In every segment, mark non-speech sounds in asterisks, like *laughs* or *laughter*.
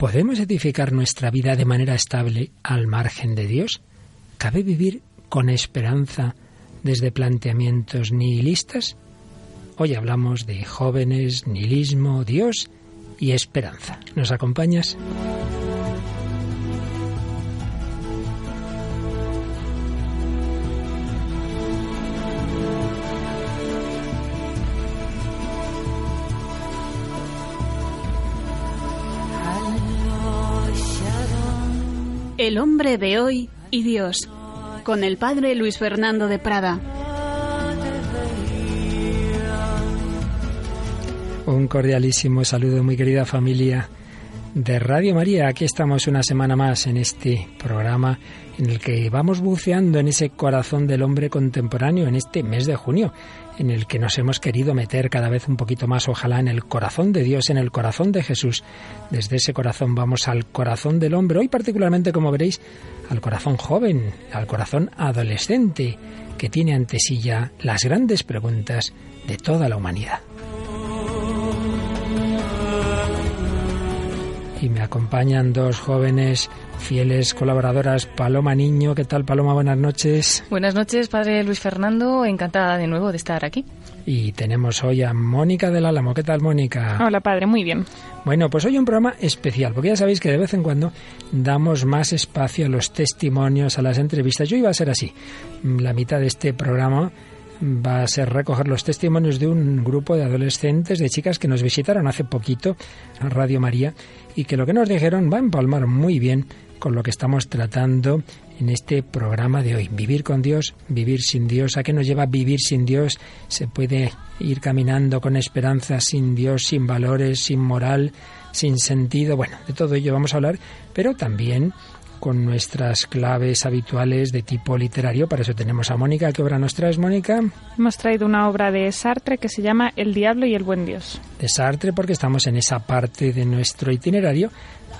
¿Podemos edificar nuestra vida de manera estable al margen de Dios? ¿Cabe vivir con esperanza desde planteamientos nihilistas? Hoy hablamos de jóvenes, nihilismo, Dios y esperanza. ¿Nos acompañas? El hombre de hoy y Dios, con el padre Luis Fernando de Prada. Un cordialísimo saludo, muy querida familia de Radio María. Aquí estamos una semana más en este programa en el que vamos buceando en ese corazón del hombre contemporáneo en este mes de junio, en el que nos hemos querido meter cada vez un poquito más, ojalá, en el corazón de Dios, en el corazón de Jesús. Desde ese corazón vamos al corazón del hombre, hoy particularmente, como veréis, al corazón joven, al corazón adolescente, que tiene ante sí ya las grandes preguntas de toda la humanidad. Y me acompañan dos jóvenes fieles colaboradoras, Paloma Niño. ¿Qué tal, Paloma? Buenas noches. Buenas noches, padre Luis Fernando. Encantada de nuevo de estar aquí. Y tenemos hoy a Mónica del Álamo. ¿Qué tal, Mónica? Hola, padre. Muy bien. Bueno, pues hoy un programa especial, porque ya sabéis que de vez en cuando damos más espacio a los testimonios, a las entrevistas. Yo iba a ser así. La mitad de este programa va a ser recoger los testimonios de un grupo de adolescentes, de chicas que nos visitaron hace poquito a Radio María y que lo que nos dijeron va a empalmar muy bien con lo que estamos tratando en este programa de hoy. Vivir con Dios, vivir sin Dios. ¿A qué nos lleva vivir sin Dios? Se puede ir caminando con esperanza sin Dios, sin valores, sin moral, sin sentido. Bueno, de todo ello vamos a hablar, pero también con nuestras claves habituales de tipo literario. Para eso tenemos a Mónica. ¿Qué obra nos traes, Mónica? Hemos traído una obra de Sartre que se llama El diablo y el buen Dios. De Sartre porque estamos en esa parte de nuestro itinerario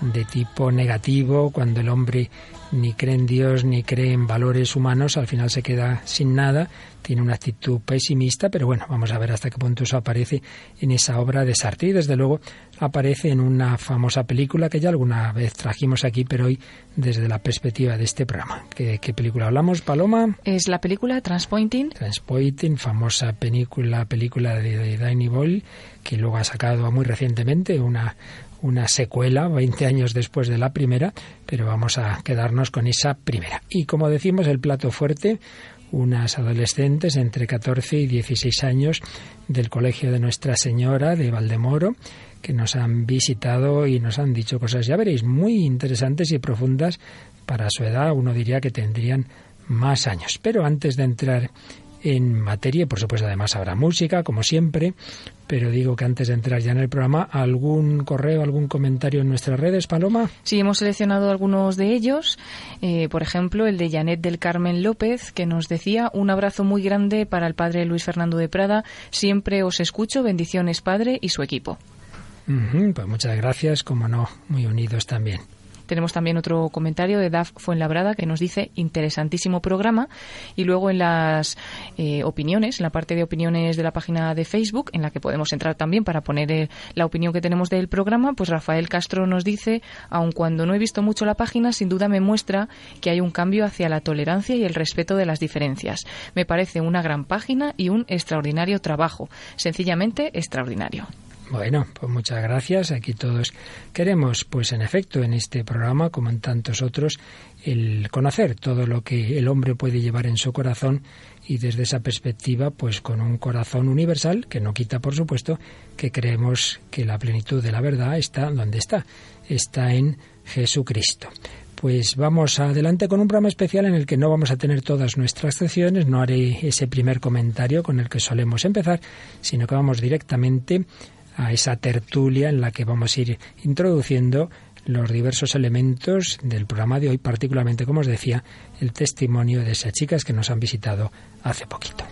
de tipo negativo, cuando el hombre ni cree en Dios ni cree en valores humanos, al final se queda sin nada, tiene una actitud pesimista, pero bueno, vamos a ver hasta qué punto eso aparece en esa obra de Sartre y desde luego aparece en una famosa película que ya alguna vez trajimos aquí, pero hoy desde la perspectiva de este programa. ¿Qué, película hablamos, Paloma? Es la película Transpointing. Transpointing, famosa película, película de, de Danny Boyle, que luego ha sacado muy recientemente una, una secuela 20 años después de la primera, pero vamos a quedarnos con esa primera. Y como decimos, el plato fuerte, unas adolescentes entre 14 y 16 años del Colegio de Nuestra Señora de Valdemoro, que nos han visitado y nos han dicho cosas, ya veréis, muy interesantes y profundas para su edad. Uno diría que tendrían más años. Pero antes de entrar en materia, por supuesto además habrá música, como siempre, pero digo que antes de entrar ya en el programa, ¿algún correo, algún comentario en nuestras redes, Paloma? Sí, hemos seleccionado algunos de ellos, eh, por ejemplo, el de Janet del Carmen López, que nos decía un abrazo muy grande para el padre Luis Fernando de Prada, siempre os escucho, bendiciones padre y su equipo pues muchas gracias, como no, muy unidos también. Tenemos también otro comentario de Daf Fuenlabrada que nos dice interesantísimo programa. Y luego en las eh, opiniones, en la parte de opiniones de la página de Facebook, en la que podemos entrar también para poner eh, la opinión que tenemos del programa, pues Rafael Castro nos dice, aun cuando no he visto mucho la página, sin duda me muestra que hay un cambio hacia la tolerancia y el respeto de las diferencias. Me parece una gran página y un extraordinario trabajo. Sencillamente extraordinario. Bueno, pues muchas gracias. Aquí todos queremos, pues en efecto, en este programa, como en tantos otros, el conocer todo lo que el hombre puede llevar en su corazón y desde esa perspectiva, pues con un corazón universal, que no quita, por supuesto, que creemos que la plenitud de la verdad está donde está, está en Jesucristo. Pues vamos adelante con un programa especial en el que no vamos a tener todas nuestras secciones, no haré ese primer comentario con el que solemos empezar, sino que vamos directamente a esa tertulia en la que vamos a ir introduciendo los diversos elementos del programa de hoy, particularmente, como os decía, el testimonio de esas chicas que nos han visitado hace poquito.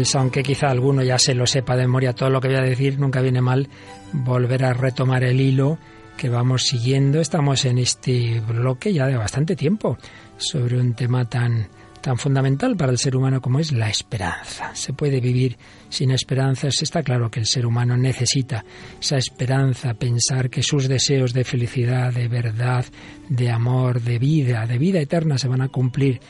Pues aunque quizá alguno ya se lo sepa de memoria todo lo que voy a decir, nunca viene mal volver a retomar el hilo que vamos siguiendo. Estamos en este bloque ya de bastante tiempo sobre un tema tan tan fundamental para el ser humano como es la esperanza. Se puede vivir sin esperanzas. Está claro que el ser humano necesita esa esperanza, pensar que sus deseos de felicidad, de verdad, de amor, de vida, de vida eterna se van a cumplir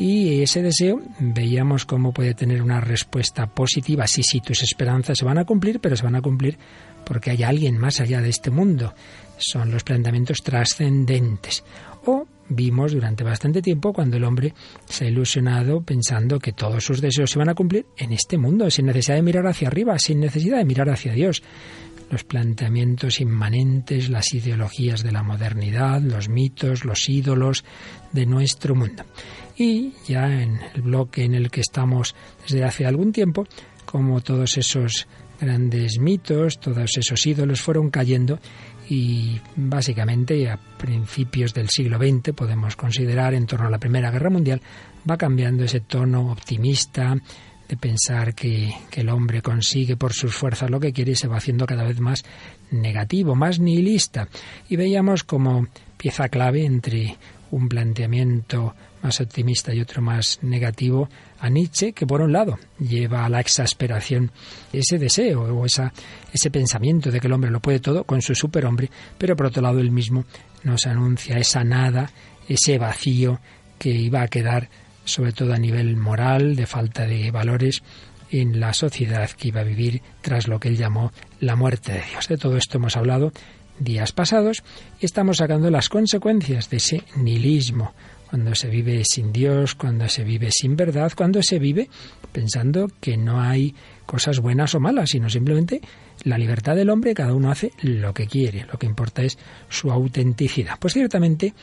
y ese deseo veíamos cómo puede tener una respuesta positiva. Sí, sí, tus esperanzas se van a cumplir, pero se van a cumplir porque hay alguien más allá de este mundo. Son los planteamientos trascendentes. O vimos durante bastante tiempo cuando el hombre se ha ilusionado pensando que todos sus deseos se van a cumplir en este mundo, sin necesidad de mirar hacia arriba, sin necesidad de mirar hacia Dios los planteamientos inmanentes, las ideologías de la modernidad, los mitos, los ídolos de nuestro mundo. Y ya en el bloque en el que estamos desde hace algún tiempo, como todos esos grandes mitos, todos esos ídolos fueron cayendo y básicamente a principios del siglo XX podemos considerar en torno a la Primera Guerra Mundial va cambiando ese tono optimista de pensar que, que, el hombre consigue por sus fuerzas lo que quiere y se va haciendo cada vez más negativo, más nihilista. Y veíamos como pieza clave entre un planteamiento más optimista y otro más negativo a Nietzsche, que por un lado lleva a la exasperación ese deseo o esa, ese pensamiento de que el hombre lo puede todo con su superhombre, pero por otro lado él mismo nos anuncia esa nada, ese vacío que iba a quedar sobre todo a nivel moral, de falta de valores en la sociedad que iba a vivir tras lo que él llamó la muerte de Dios. De todo esto hemos hablado días pasados y estamos sacando las consecuencias de ese nihilismo, cuando se vive sin Dios, cuando se vive sin verdad, cuando se vive pensando que no hay cosas buenas o malas, sino simplemente la libertad del hombre, cada uno hace lo que quiere, lo que importa es su autenticidad. Pues ciertamente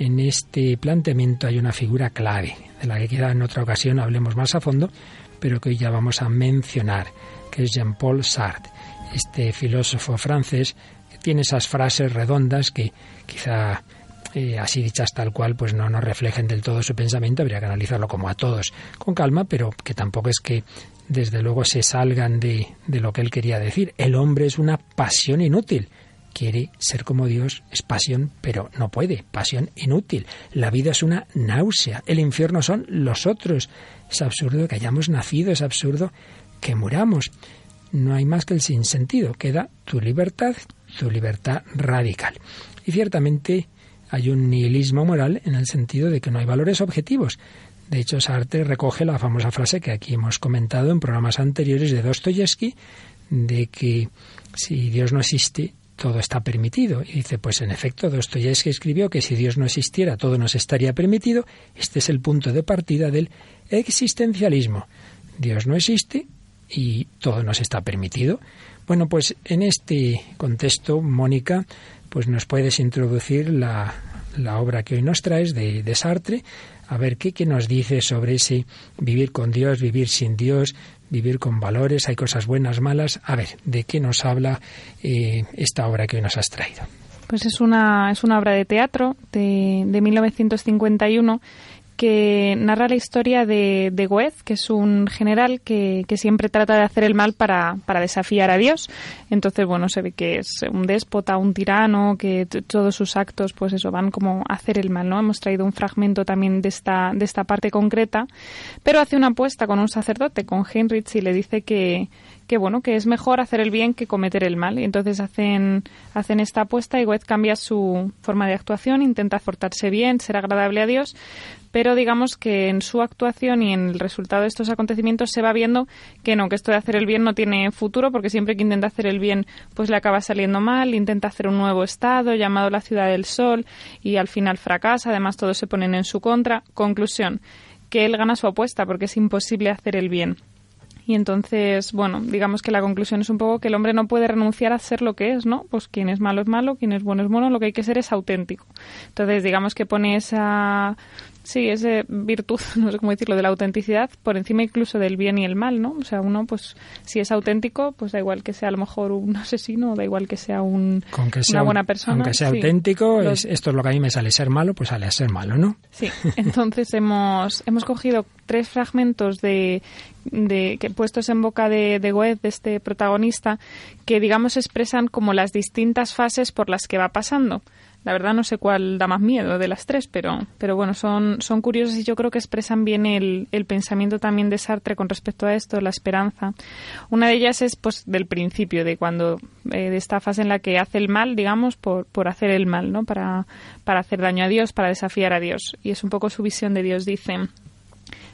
en este planteamiento hay una figura clave, de la que queda en otra ocasión hablemos más a fondo, pero que hoy ya vamos a mencionar, que es Jean-Paul Sartre, este filósofo francés que tiene esas frases redondas que quizá eh, así dichas tal cual, pues no nos reflejen del todo su pensamiento, habría que analizarlo como a todos con calma, pero que tampoco es que desde luego se salgan de, de lo que él quería decir. El hombre es una pasión inútil. Quiere ser como Dios, es pasión, pero no puede, pasión inútil. La vida es una náusea, el infierno son los otros. Es absurdo que hayamos nacido, es absurdo que muramos. No hay más que el sinsentido, queda tu libertad, tu libertad radical. Y ciertamente hay un nihilismo moral en el sentido de que no hay valores objetivos. De hecho, Sartre recoge la famosa frase que aquí hemos comentado en programas anteriores de Dostoyevsky, de que si Dios no existe, todo está permitido. Y dice, pues en efecto, Dostoyevsky escribió que si Dios no existiera, todo nos estaría permitido. Este es el punto de partida del existencialismo. Dios no existe y todo nos está permitido. Bueno, pues en este contexto, Mónica, pues nos puedes introducir la, la obra que hoy nos traes de, de Sartre, a ver qué, qué nos dice sobre ese vivir con Dios, vivir sin Dios, vivir con valores, hay cosas buenas, malas. A ver, ¿de qué nos habla eh, esta obra que hoy nos has traído? Pues es una, es una obra de teatro de, de 1951 que narra la historia de, de Goethe, que es un general que, que, siempre trata de hacer el mal para, para, desafiar a Dios. Entonces, bueno, se ve que es un déspota, un tirano, que todos sus actos, pues eso, van como a hacer el mal, ¿no? Hemos traído un fragmento también de esta, de esta parte concreta, pero hace una apuesta con un sacerdote, con Heinrich, y le dice que, que bueno, que es mejor hacer el bien que cometer el mal. Y entonces hacen, hacen esta apuesta y Goethe cambia su forma de actuación, intenta portarse bien, ser agradable a Dios, pero digamos que en su actuación y en el resultado de estos acontecimientos se va viendo que no, que esto de hacer el bien no tiene futuro, porque siempre que intenta hacer el bien, pues le acaba saliendo mal, intenta hacer un nuevo estado llamado la Ciudad del Sol y al final fracasa, además todos se ponen en su contra. Conclusión, que él gana su apuesta porque es imposible hacer el bien. Y entonces, bueno, digamos que la conclusión es un poco que el hombre no puede renunciar a ser lo que es, ¿no? Pues quien es malo es malo, quien es bueno es bueno, lo que hay que ser es auténtico. Entonces, digamos que pone esa Sí, es virtud, *laughs* no sé cómo decirlo, de la autenticidad por encima incluso del bien y el mal, ¿no? O sea, uno, pues, si es auténtico, pues da igual que sea a lo mejor un *laughs* asesino, da igual que sea un, una buena persona. Aunque sea auténtico, esto es lo que a mí me sale ser malo, pues sale a ser malo, ¿no? Sí, entonces hemos, hemos cogido tres fragmentos de, de que puestos en boca de, de Goethe, de este protagonista, que digamos expresan como las distintas fases por las que va pasando. La verdad no sé cuál da más miedo de las tres, pero, pero bueno, son, son curiosos y yo creo que expresan bien el, el pensamiento también de Sartre con respecto a esto, la esperanza. Una de ellas es pues del principio, de cuando, eh, de esta fase en la que hace el mal, digamos, por, por hacer el mal, ¿no? Para, para hacer daño a Dios, para desafiar a Dios. Y es un poco su visión de Dios, dice.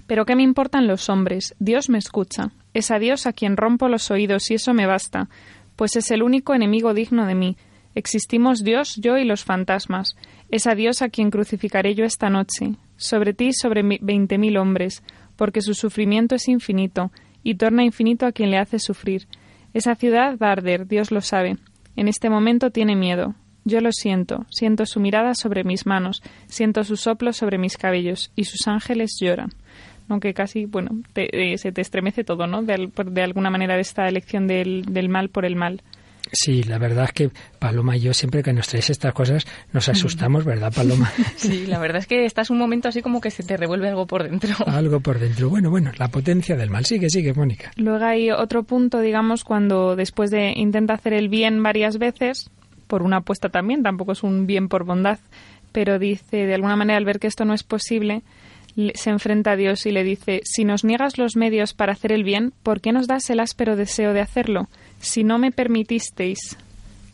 Pero ¿qué me importan los hombres? Dios me escucha. Es a Dios a quien rompo los oídos y eso me basta, pues es el único enemigo digno de mí Existimos Dios, yo y los fantasmas. Es a Dios a quien crucificaré yo esta noche, sobre ti sobre veinte mil hombres, porque su sufrimiento es infinito, y torna infinito a quien le hace sufrir. Esa ciudad va a arder, Dios lo sabe. En este momento tiene miedo. Yo lo siento, siento su mirada sobre mis manos, siento su soplo sobre mis cabellos, y sus ángeles lloran. Aunque casi, bueno, eh, se te estremece todo, ¿no? De, de, alguna manera de esta elección del mal por el mal. Sí, la verdad es que Paloma y yo siempre que nos traes estas cosas nos asustamos, ¿verdad, Paloma? *laughs* Sí, la verdad es que estás un momento así como que se te revuelve algo por dentro. *laughs* Algo por dentro. Bueno, bueno, la potencia del mal. Sigue, sigue, Mónica. Luego hay otro punto, digamos, cuando después de intenta hacer el bien varias veces, por una apuesta también, tampoco es un bien por bondad, pero dice, de alguna manera, al ver que esto no es posible, se enfrenta a Dios y le dice, si nos niegas los medios para hacer el bien, ¿por qué nos das el áspero deseo de hacerlo? Si no me permitisteis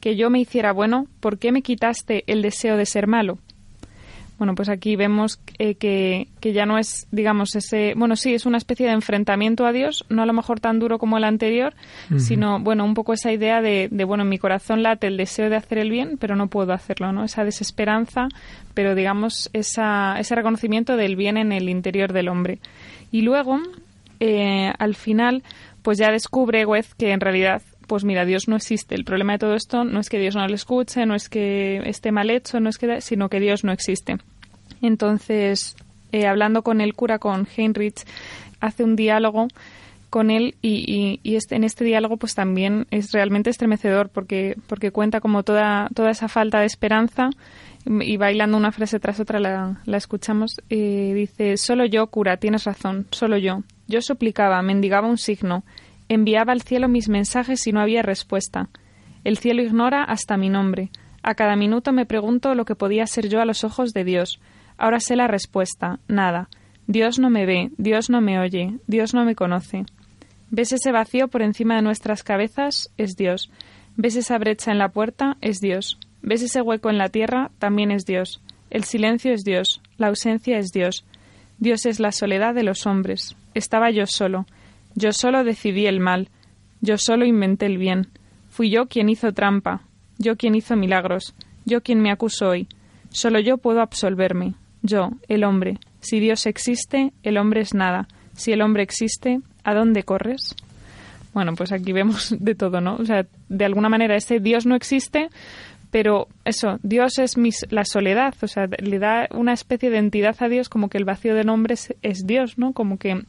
que yo me hiciera bueno, ¿por qué me quitaste el deseo de ser malo? Bueno, pues aquí vemos eh, que, que, ya no es, digamos, ese, bueno, sí, es una especie de enfrentamiento a Dios, no a lo mejor tan duro como el anterior, sino, bueno, un poco esa idea de, de, bueno, en mi corazón late el deseo de hacer el bien, pero no puedo hacerlo, ¿no? Esa desesperanza, pero digamos, esa, ese reconocimiento del bien en el interior del hombre. Y luego, eh, al final, pues ya descubre Goethe que en realidad pues mira, Dios no existe. El problema de todo esto no es que Dios no le escuche, no es que esté mal hecho, no es que, sino que Dios no existe. Entonces, eh, hablando con el cura, con Heinrich, hace un diálogo con él y, este, en este diálogo pues también es realmente estremecedor porque, porque cuenta como toda, toda esa falta de esperanza y bailando una frase tras otra la, escuchamos. Eh, dice, solo yo, cura, tienes razón, solo yo. Yo suplicaba, mendigaba un signo, Enviaba al cielo mis mensajes y no había respuesta. El cielo ignora hasta mi nombre. A cada minuto me pregunto lo que podía ser yo a los ojos de Dios. Ahora sé la respuesta. Nada. Dios no me ve, Dios no me oye, Dios no me conoce. ¿Ves ese vacío por encima de nuestras cabezas? Es Dios. ¿Ves esa brecha en la puerta? Es Dios. ¿Ves ese hueco en la tierra? También es Dios. El silencio es Dios. La ausencia es Dios. Dios es la soledad de los hombres. Estaba yo solo. Yo solo decidí el mal, yo solo inventé el bien. Fui yo quien hizo trampa, yo quien hizo milagros, yo quien me acuso hoy. Solo yo puedo absolverme, yo, el hombre. Si Dios existe, el hombre es nada. Si el hombre existe, ¿a dónde corres? Bueno, pues aquí vemos *laughs* de todo, ¿no? O sea, de alguna manera ese Dios no existe, pero eso, Dios es la soledad, o sea, le da una especie de entidad a Dios como que el vacío de nombre es Dios, ¿no? Como que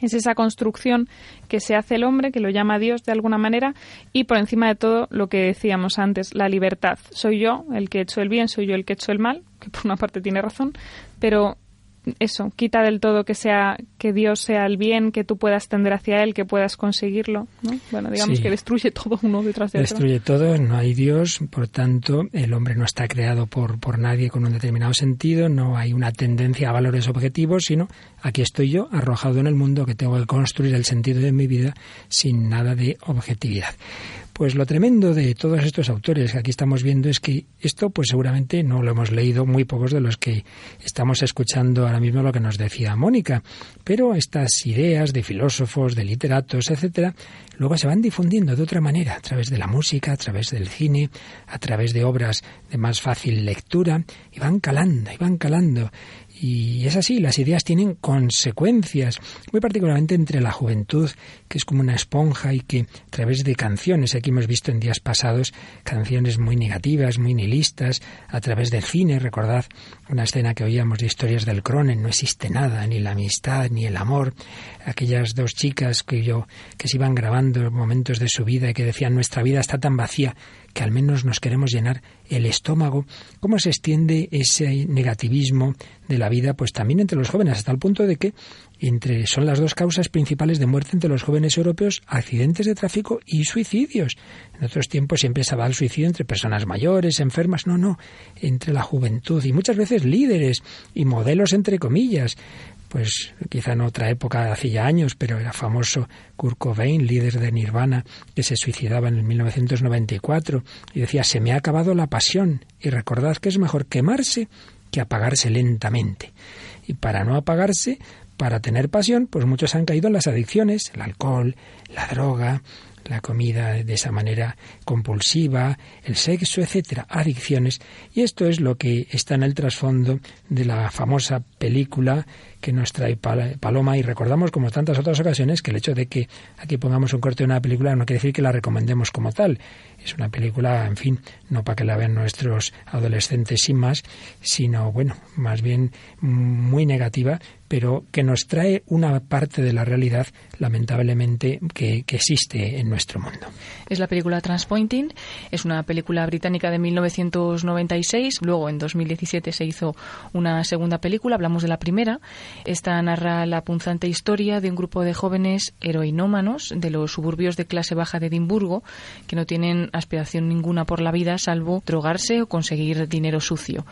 es esa construcción que se hace el hombre, que lo llama Dios de alguna manera, y por encima de todo lo que decíamos antes, la libertad. Soy yo el que he hecho el bien, soy yo el que he hecho el mal, que por una parte tiene razón, pero eso, quita del todo que sea que Dios sea el bien, que tú puedas tender hacia él, que puedas conseguirlo, ¿no? Bueno, digamos que destruye todo uno detrás de otro. Destruye todo, no hay Dios, por tanto, el hombre no está creado por por nadie con un determinado sentido, no hay una tendencia a valores objetivos, sino aquí estoy yo arrojado en el mundo que tengo que construir el sentido de mi vida sin nada de objetividad. Pues lo tremendo de todos estos autores que aquí estamos viendo es que esto pues seguramente no lo hemos leído muy pocos de los que estamos escuchando ahora mismo lo que nos decía Mónica, pero estas ideas de filósofos, de literatos, etcétera, luego se van difundiendo de otra manera, a través de la música, a través del cine, a través de obras de más fácil lectura, y van calando, y van calando. Y es así, las ideas tienen consecuencias, muy particularmente entre la juventud, que es como una esponja y que a través de canciones, aquí hemos visto en días pasados canciones muy negativas, muy nihilistas, a través del cine, recordad una escena que oíamos de historias del Cronen, no existe nada, ni la amistad, ni el amor, aquellas dos chicas que yo que se iban grabando momentos de su vida y que decían nuestra vida está tan vacía que al menos nos queremos llenar el estómago, cómo se extiende ese negativismo de la vida, pues también entre los jóvenes, hasta el punto de que entre, son las dos causas principales de muerte entre los jóvenes europeos, accidentes de tráfico y suicidios. En otros tiempos siempre se va el suicidio entre personas mayores, enfermas, no, no, entre la juventud y muchas veces líderes y modelos entre comillas pues quizá en otra época, hace ya años, pero era famoso Kurt Cobain, líder de Nirvana, que se suicidaba en el 1994 y decía, se me ha acabado la pasión y recordad que es mejor quemarse que apagarse lentamente. Y para no apagarse, para tener pasión, pues muchos han caído en las adicciones, el alcohol, la droga, la comida de esa manera compulsiva, el sexo, etcétera, adicciones. Y esto es lo que está en el trasfondo de la famosa película que nos trae Paloma y recordamos como tantas otras ocasiones que el hecho de que aquí pongamos un corte de una película no quiere decir que la recomendemos como tal. Es una película, en fin, no para que la vean nuestros adolescentes sin más, sino, bueno, más bien muy negativa, pero que nos trae una parte de la realidad, lamentablemente, que, existe en nuestro mundo. Es la película Transpointing, es una película británica de 1996, luego en 2017 se hizo una segunda película, hablamos de la primera, esta narra la punzante historia de un grupo de jóvenes heroinómanos de los suburbios de clase baja de Edimburgo que no tienen aspiración ninguna por la vida salvo drogarse o conseguir dinero sucio.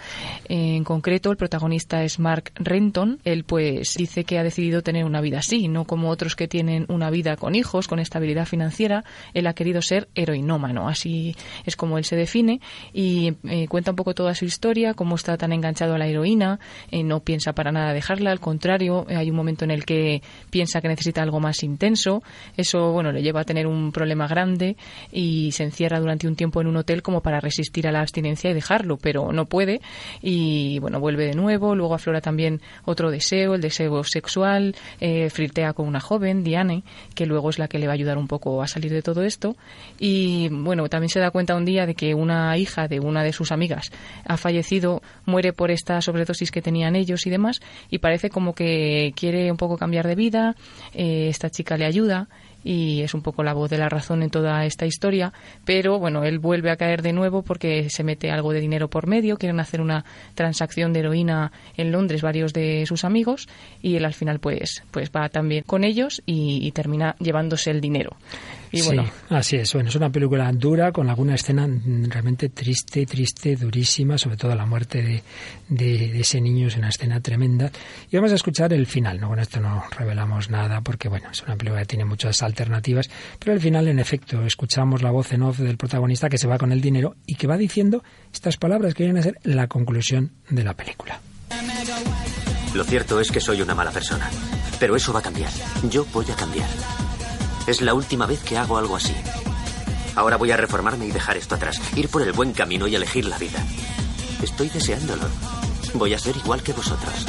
En concreto, el protagonista es Mark Renton. Él pues dice que ha decidido tener una vida así, no como otros que tienen una vida con hijos, con estabilidad financiera. Él ha querido ser heroinómano, así es como él se define y eh, cuenta un poco toda su historia, cómo está tan enganchado a la heroína, eh, no piensa para nada dejarla, al contrario, hay un momento en el que piensa que necesita algo más intenso. Eso, bueno, le lleva a tener un problema grande y se encierra durante un tiempo en un hotel como para resistir a la abstinencia y dejarlo, pero no puede. Y, bueno, vuelve de nuevo. Luego aflora también otro deseo, el deseo sexual. Eh, flirtea con una joven, Diane, que luego es la que le va a ayudar un poco a salir de todo esto. Y, bueno, también se da cuenta un día de que una hija de una de sus amigas ha fallecido, muere por esta sobredosis que tenían ellos y demás, y parece como que quiere un poco cambiar de vida, eh, esta chica le ayuda y es un poco la voz de la razón en toda esta historia, pero bueno, él vuelve a caer de nuevo porque se mete algo de dinero por medio, quieren hacer una transacción de heroína en Londres varios de sus amigos y él al final pues pues va también con ellos y termina llevándose el dinero sí, así es. Bueno, es una película dura con alguna escena realmente triste, triste, durísima, sobre todo la muerte de, de, ese niño es una escena tremenda. Y vamos a escuchar el final. No, con esto no revelamos nada porque, bueno, es una película que tiene muchas alternativas, pero al final, en efecto, escuchamos la voz en off del protagonista que se va con el dinero y que va diciendo estas palabras que vienen a ser la conclusión de la película. Lo cierto es que soy una mala persona, pero eso va a cambiar. Yo voy a cambiar. Es la última vez que hago algo así. Ahora voy a reformarme y dejar esto atrás, ir por el buen camino y elegir la vida. Estoy deseándolo. Voy a ser igual que vosotros.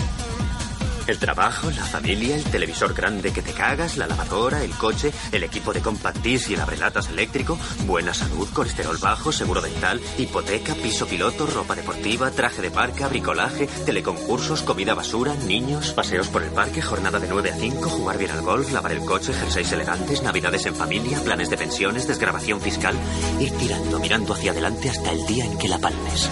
El trabajo, la familia, el televisor grande que te cagas, la lavadora, el coche, el equipo de compact y el abrelatas eléctrico, buena salud, colesterol bajo, seguro dental, hipoteca, piso piloto, ropa deportiva, traje de parca, bricolaje, teleconcursos, comida basura, niños, paseos por el parque, jornada de 9 a 5, jugar bien al golf, lavar el coche, jerseys elegantes, navidades en familia, planes de pensiones, desgrabación fiscal, ir tirando, mirando hacia adelante hasta el día en que la palmes.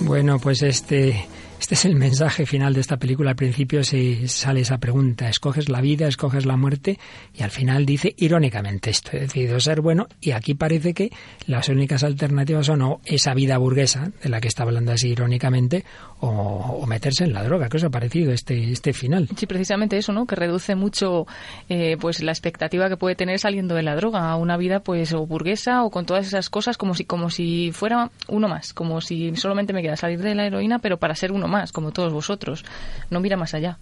Bueno, pues este este es el mensaje final de esta película. Al principio se sale esa pregunta, escoges la vida, escoges la muerte, y al final dice irónicamente esto, he decidido ser bueno, y aquí parece que las únicas alternativas son o esa vida burguesa, de la que está hablando así irónicamente, o, meterse en la droga. ¿Qué os ha parecido este, este final? Sí, precisamente eso, ¿no? Que reduce mucho eh, pues la expectativa que puede tener saliendo de la droga a una vida pues o burguesa o con todas esas cosas como si, como si fuera uno más, como si solamente me queda salir de la heroína, pero para ser uno más más, como todos vosotros. No mira más allá.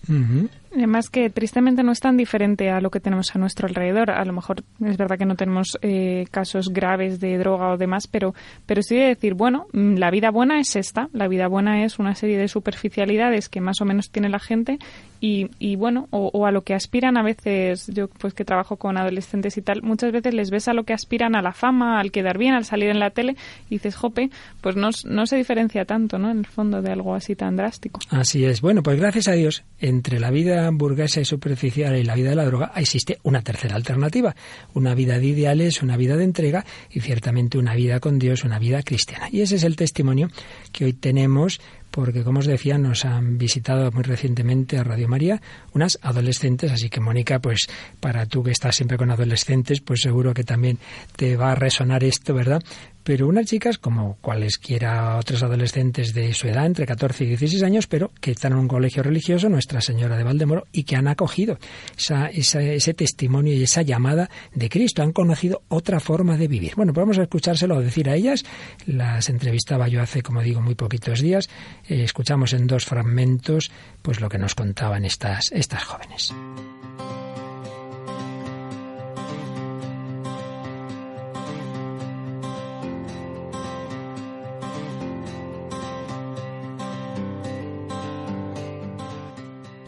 Además que tristemente no es tan diferente a lo que tenemos a nuestro alrededor. A lo mejor es verdad que no tenemos eh, casos graves de droga o demás, pero, pero sí de decir, bueno, mm, la vida buena es esta. La vida buena es una serie de superficialidades que más o menos tiene la gente y, y bueno, o, a lo que aspiran a veces, yo pues que trabajo con adolescentes y tal, muchas veces les ves a lo que aspiran a la fama, al quedar bien, al salir en la tele y dices, jope, pues no, no se diferencia tanto, ¿no? En el fondo de algo así tan drástico. Así es. Bueno, pues gracias a Dios, entre la vida burguesa y superficial y la vida de la droga existe una tercera alternativa, una vida de ideales, una vida de entrega y ciertamente una vida con Dios, una vida cristiana. Y ese es el testimonio que hoy tenemos porque como os decía, nos han visitado muy recientemente a Radio María unas adolescentes, así que Mónica, pues para tú que estás siempre con adolescentes, pues seguro que también te va a resonar esto, ¿verdad? Pero unas chicas como cualesquiera otros adolescentes de su edad, entre 14 y 16 años, pero que están en un colegio religioso, Nuestra Señora de Valdemoro, y que han acogido ese testimonio y esa llamada de Cristo, han conocido otra forma de vivir. Bueno, pues vamos a escuchárselo, decir a ellas, las entrevistaba yo hace, como digo, muy poquitos días, eh, escuchamos en dos fragmentos pues lo que nos contaban estas, estas jóvenes.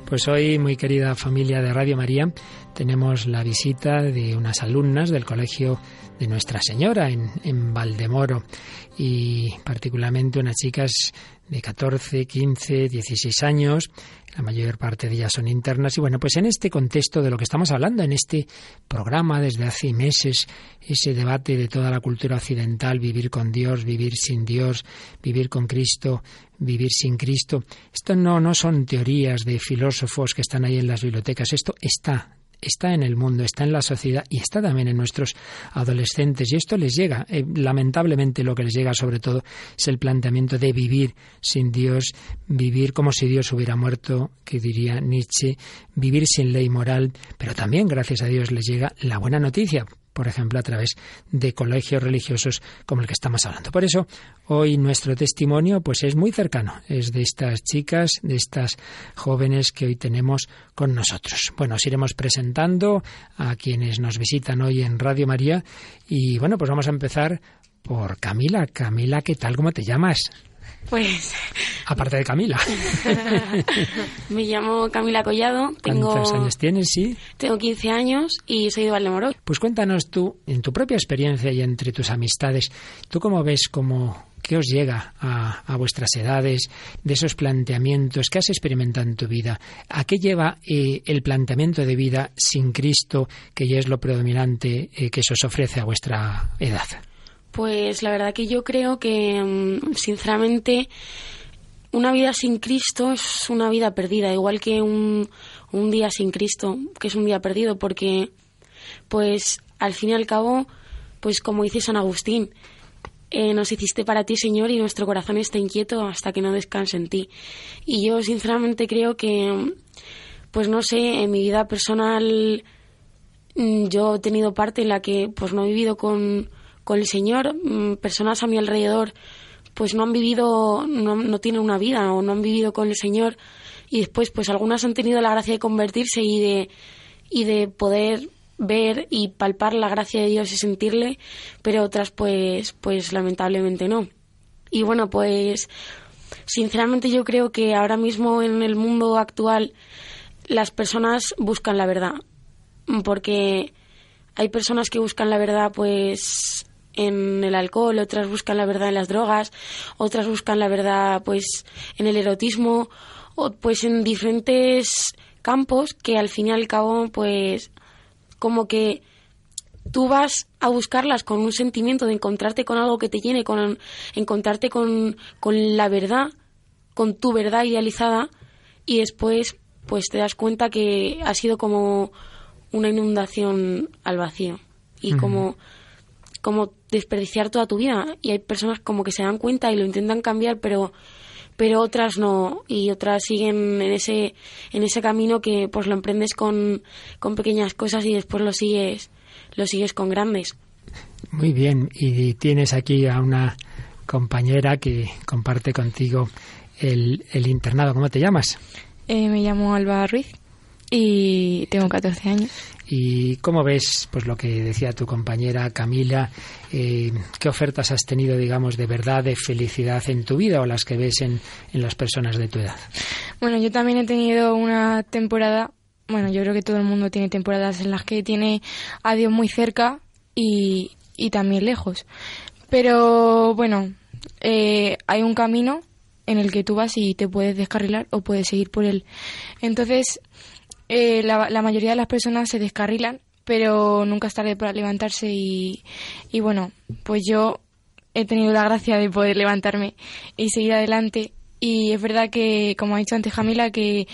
Pues hoy, muy querida familia de Radio María, tenemos la visita de unas alumnas del Colegio de Nuestra Señora en, en Valdemoro. Y particularmente unas chicas de 14, 15, 16 años la mayor parte de ellas son internas. Y bueno, pues en este contexto de lo que estamos hablando, en este programa desde hace meses, ese debate de toda la cultura occidental, vivir con Dios, vivir sin Dios, vivir con Cristo, vivir sin Cristo, esto no, no son teorías de filósofos que están ahí en las bibliotecas, esto está está en el mundo, está en la sociedad y está también en nuestros adolescentes. Y esto les llega. Eh, lamentablemente lo que les llega sobre todo es el planteamiento de vivir sin Dios, vivir como si Dios hubiera muerto, que diría Nietzsche, vivir sin ley moral. Pero también, gracias a Dios, les llega la buena noticia por ejemplo, a través de colegios religiosos como el que estamos hablando. Por eso, hoy nuestro testimonio pues es muy cercano, es de estas chicas, de estas jóvenes que hoy tenemos con nosotros. Bueno, os iremos presentando a quienes nos visitan hoy en Radio María y bueno, pues vamos a empezar por Camila. Camila, ¿qué tal? ¿Cómo te llamas? Pues. Aparte de Camila. *laughs* Me llamo Camila Collado. Tengo, ¿Cuántos años tienes, sí? Tengo 15 años y soy de Valdemoro. Pues cuéntanos tú, en tu propia experiencia y entre tus amistades, ¿tú cómo ves cómo, qué os llega a, vuestras edades de esos planteamientos que has experimentado en tu vida? ¿A qué lleva eh, el planteamiento de vida sin Cristo, que ya es lo predominante eh, que se os ofrece a vuestra edad? Pues la verdad que yo creo que, mm, sinceramente, una vida sin Cristo es una vida perdida, igual que un, un día sin Cristo, que es un día perdido, porque, pues, al fin y al cabo, pues como dice San Agustín, eh, nos hiciste para ti, Señor, y nuestro corazón está inquieto hasta que no descanse en ti. Y yo, sinceramente, creo que, pues no sé, en mi vida personal, mm, yo he tenido parte en la que, pues, no he vivido con con el Señor, mm, personas a mi alrededor pues no han vivido, no, no, tienen una vida o no han vivido con el Señor y después pues algunas han tenido la gracia de convertirse y de, y de poder ver y palpar la gracia de Dios y sentirle, pero otras pues, pues lamentablemente no. Y bueno, pues sinceramente yo creo que ahora mismo en el mundo actual las personas buscan la verdad, porque hay personas que buscan la verdad pues en el alcohol, otras buscan la verdad en las drogas, otras buscan la verdad pues en el erotismo, o pues en diferentes campos que al fin y al cabo pues como que tú vas a buscarlas con un sentimiento de encontrarte con algo que te llene, con encontrarte con, con la verdad, con tu verdad idealizada y después pues te das cuenta que ha sido como una inundación al vacío. Y como como desperdiciar toda tu vida y hay personas como que se dan cuenta y lo intentan cambiar pero pero otras no y otras siguen en ese en ese camino que pues lo emprendes con, con pequeñas cosas y después lo sigues lo sigues con grandes. Muy bien y tienes aquí a una compañera que comparte contigo el, el internado. Cómo te llamas eh, me llamo Alba Ruiz y tengo 14 años. ¿Y cómo ves pues lo que decía tu compañera Camila? Eh, ¿Qué ofertas has tenido, digamos, de verdad, de felicidad en tu vida o las que ves en, en las personas de tu edad? Bueno, yo también he tenido una temporada, bueno, yo creo que todo el mundo tiene temporadas en las que tiene a Dios muy cerca y, y también lejos. Pero bueno, eh, hay un camino en el que tú vas y te puedes descarrilar o puedes seguir por él. Entonces, eh, la, la, mayoría de las personas se descarrilan, pero nunca es tarde para levantarse y, y bueno, pues yo he tenido la gracia de poder levantarme y seguir adelante. Y es verdad que, como ha dicho antes Jamila, que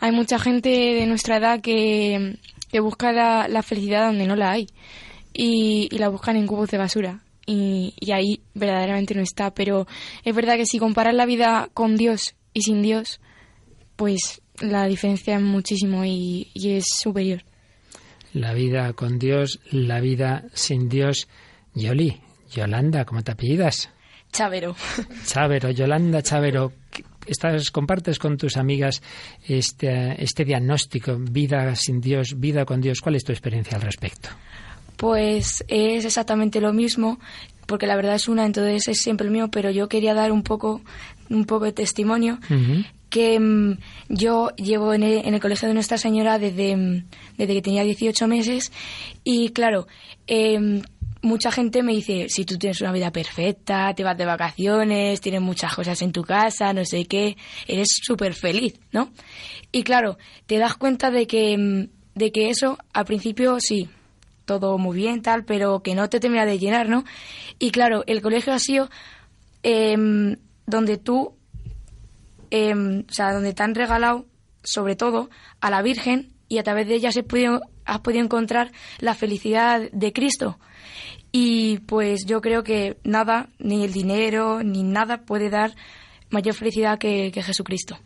hay mucha gente de nuestra edad que, que busca la, felicidad donde no la hay y, y la buscan en cubos de basura. Y, y, ahí verdaderamente no está. Pero es verdad que si comparas la vida con Dios y sin Dios, pues la diferencia es muchísimo y, y, es superior. La vida con Dios, la vida sin Dios. Yoli, Yolanda, ¿cómo te apellidas? Chavero. Chavero, Yolanda Chavero. Estás, compartes con tus amigas este, este diagnóstico, vida sin Dios, vida con Dios. ¿Cuál es tu experiencia al respecto? Pues es exactamente lo mismo, porque la verdad es una, entonces es siempre el mío, pero yo quería dar un poco, un poco de testimonio. Uh -huh que mmm, yo llevo en el, en el, colegio de Nuestra Señora desde, desde que tenía 18 meses y claro, eh, mucha gente me dice, si tú tienes una vida perfecta, te vas de vacaciones, tienes muchas cosas en tu casa, no sé qué, eres súper feliz, ¿no? Y claro, te das cuenta de que, de que eso al principio sí, todo muy bien, tal, pero que no te termina de llenar, ¿no? Y claro, el colegio ha sido eh, donde tú eh, o sea, donde te han regalado, sobre todo, a la Virgen y a través de ella has podido, has podido encontrar la felicidad de Cristo. Y pues yo creo que nada, ni el dinero, ni nada puede dar mayor felicidad que, que Jesucristo.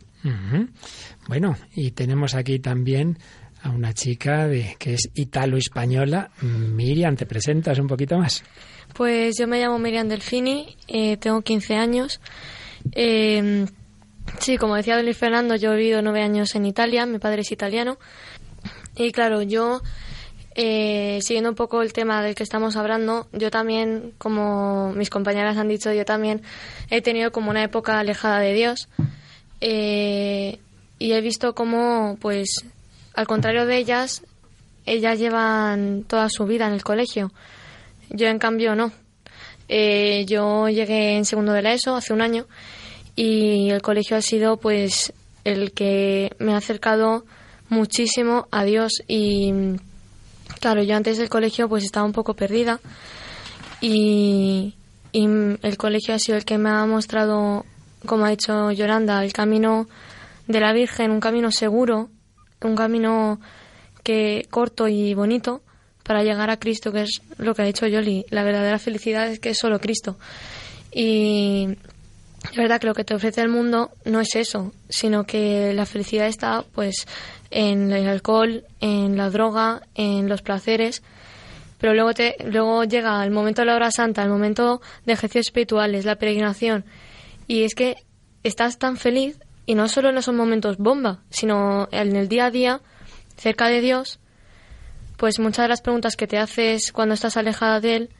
Bueno, y tenemos aquí también a una chica de, que es italo-española. Miriam, ¿te presentas un poquito más? Pues yo me llamo Miriam Delfini, eh, tengo 15 años. Eh, Sí, como decía Luis Fernando, yo he vivido nueve años en Italia, mi padre es italiano. Y claro, yo, eh, siguiendo un poco el tema del que estamos hablando, yo también, como mis compañeras han dicho, yo también he tenido como una época alejada de Dios. Eh, y he visto cómo, pues, al contrario de ellas, ellas llevan toda su vida en el colegio. Yo, en cambio, no. Eh, yo llegué en segundo de la ESO hace un año y el colegio ha sido pues el que me ha acercado muchísimo a Dios y claro yo antes del colegio pues estaba un poco perdida y, y el colegio ha sido el que me ha mostrado como ha dicho Yolanda el camino de la Virgen un camino seguro un camino que corto y bonito para llegar a Cristo que es lo que ha dicho Yoli. La verdadera felicidad es que es solo Cristo. Y es verdad que lo que te ofrece el mundo no es eso, sino que la felicidad está pues en el alcohol, en la droga, en los placeres, pero luego te luego llega el momento de la hora santa, el momento de ejercicios espirituales, la peregrinación, y es que estás tan feliz y no solo en esos momentos bomba, sino en el día a día cerca de Dios, pues muchas de las preguntas que te haces cuando estás alejada de él,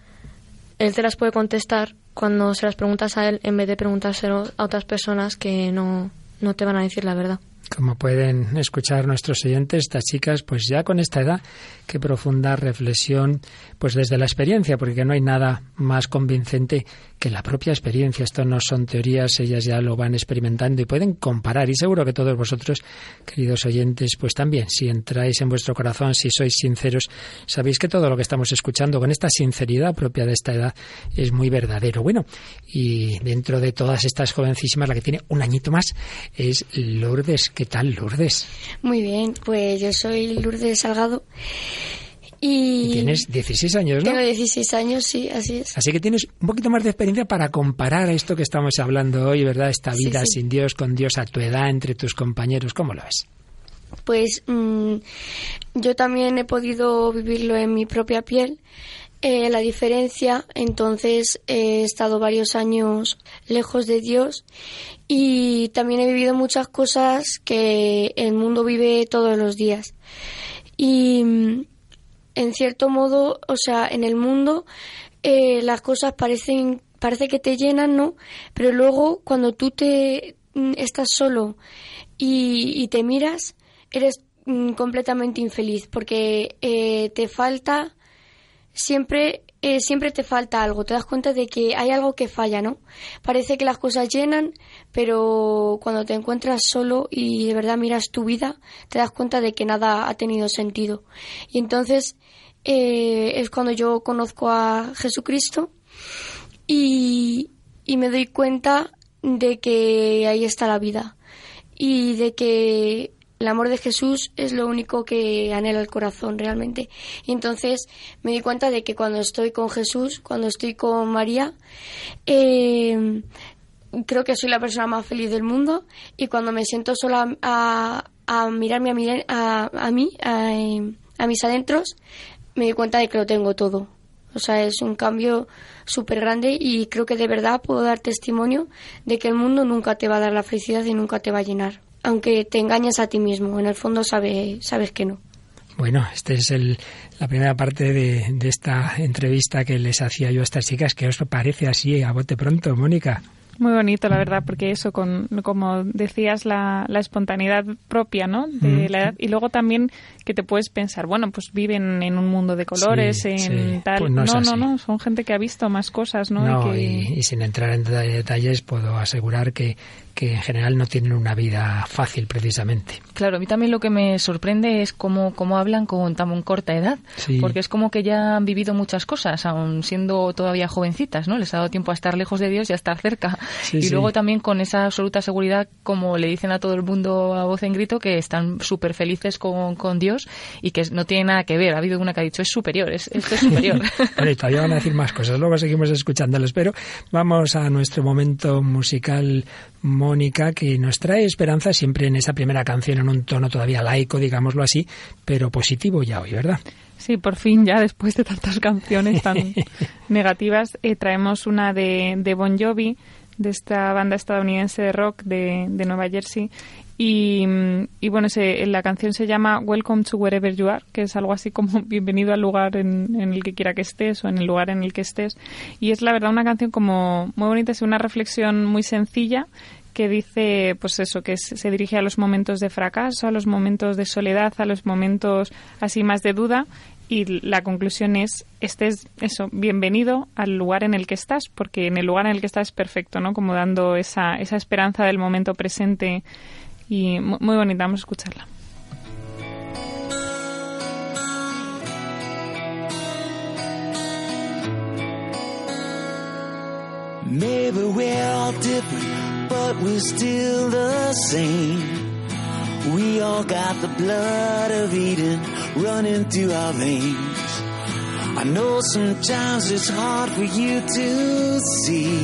él te las puede contestar cuando se las preguntas a él en vez de preguntárselo a otras personas que no, no te van a decir la verdad. Como pueden escuchar nuestros oyentes, estas chicas, pues ya con esta edad, qué profunda reflexión, pues desde la experiencia, porque no hay nada más convincente que la propia experiencia. Esto no son teorías, ellas ya lo van experimentando y pueden comparar. Y seguro que todos vosotros, queridos oyentes, pues también, si entráis en vuestro corazón, si sois sinceros, sabéis que todo lo que estamos escuchando con esta sinceridad propia de esta edad es muy verdadero. Bueno, y dentro de todas estas jovencísimas, la que tiene un añito más es Lourdes. ¿Qué tal, Lourdes? Muy bien, pues yo soy Lourdes Salgado. Y... y... tienes 16 años, ¿no? Tengo 16 años, sí, así es. Así que tienes un poquito más de experiencia para comparar esto que estamos hablando hoy, ¿verdad? Esta vida sí, sí. sin Dios, con Dios a tu edad, entre tus compañeros. ¿Cómo lo ves? Pues mmm, yo también he podido vivirlo en mi propia piel eh, la diferencia, entonces he estado varios años lejos de Dios y también he vivido muchas cosas que el mundo vive todos los días. Y mm, en cierto modo, o sea, en el mundo eh, las cosas parecen, parece que te llenan, ¿no? Pero luego cuando tú te mm, estás solo y, te miras, eres mm, completamente infeliz porque eh, te falta siempre eh, siempre te falta algo, te das cuenta de que hay algo que falla, ¿no? Parece que las cosas llenan, pero cuando te encuentras solo y de verdad miras tu vida, te das cuenta de que nada ha tenido sentido. Y entonces eh, es cuando yo conozco a Jesucristo y, y me doy cuenta de que ahí está la vida y de que el amor de Jesús es lo único que anhela el corazón realmente. Y entonces me di cuenta de que cuando estoy con Jesús, cuando estoy con María, eh, creo que soy la persona más feliz del mundo y cuando me siento sola a, mirarme a, a, mí, a, mis adentros, me di cuenta de que lo tengo todo. O sea, es un cambio súper grande y creo que de verdad puedo dar testimonio de que el mundo nunca te va a dar la felicidad y nunca te va a llenar aunque te engañas a ti mismo. En el fondo sabe, sabes que no. Bueno, esta es el, la primera parte de, de, esta entrevista que les hacía yo a estas chicas. ¿Qué os parece así a bote pronto, Mónica? Muy bonito, la verdad, porque eso, con, como decías, la, la espontaneidad propia, ¿no? De la edad. Y luego también que te puedes pensar, bueno, pues viven en un mundo de colores, en tal. Pues no, no, no, son gente que ha visto más cosas, ¿no? no y, sin entrar en detalles, puedo asegurar que, que en general no tienen una vida fácil precisamente. Claro, a mí también lo que me sorprende es cómo, cómo hablan con tan corta edad, porque es como que ya han vivido muchas cosas, aun siendo todavía jovencitas, ¿no? Les ha dado tiempo a estar lejos de Dios y a estar cerca. y luego también con esa absoluta seguridad, como le dicen a todo el mundo a voz en grito, que están súper felices con, con Dios y que no tiene nada que ver. Ha habido una que ha dicho, es superior, es, esto es superior. *laughs* y todavía van a decir más cosas, luego seguimos escuchándoles, pero vamos a nuestro momento musical Mónica, que nos trae esperanza siempre en esa primera canción, en un tono todavía laico, digámoslo así, pero positivo ya hoy, ¿verdad? Sí, por fin ya después de tantas canciones tan *laughs* negativas, eh, traemos una de, de Bon Jovi, de esta banda estadounidense de rock de, de Nueva Jersey, y, y, bueno, se, la canción se llama Welcome to Wherever You Are, que es algo así como *laughs* bienvenido al lugar en, en, el que quiera que estés o en el lugar en el que estés. Y es la verdad una canción como muy bonita, es una reflexión muy sencilla que dice, pues eso, que se dirige a los momentos de fracaso, a los momentos de soledad, a los momentos así más de duda. Y la conclusión es, estés, eso, bienvenido al lugar en el que estás, porque en el lugar en el que estás es perfecto, ¿no? Como dando esa, esa esperanza del momento presente y muy bonita, vamos a escucharla. Maybe but we're still the same. We all got the blood of Eden running through our veins. I know sometimes it's hard for you to see.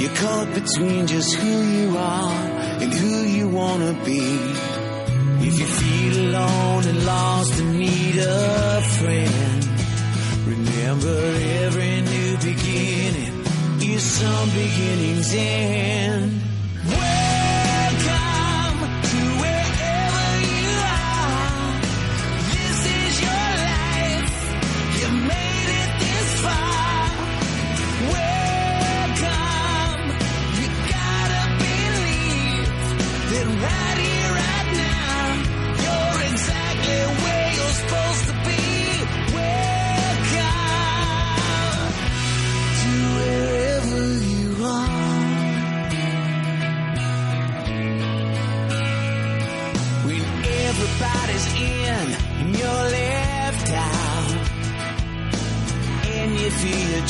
You're caught between just who you are and who you wanna be. If you feel alone and lost and need a friend, remember every new beginning is some beginning's end.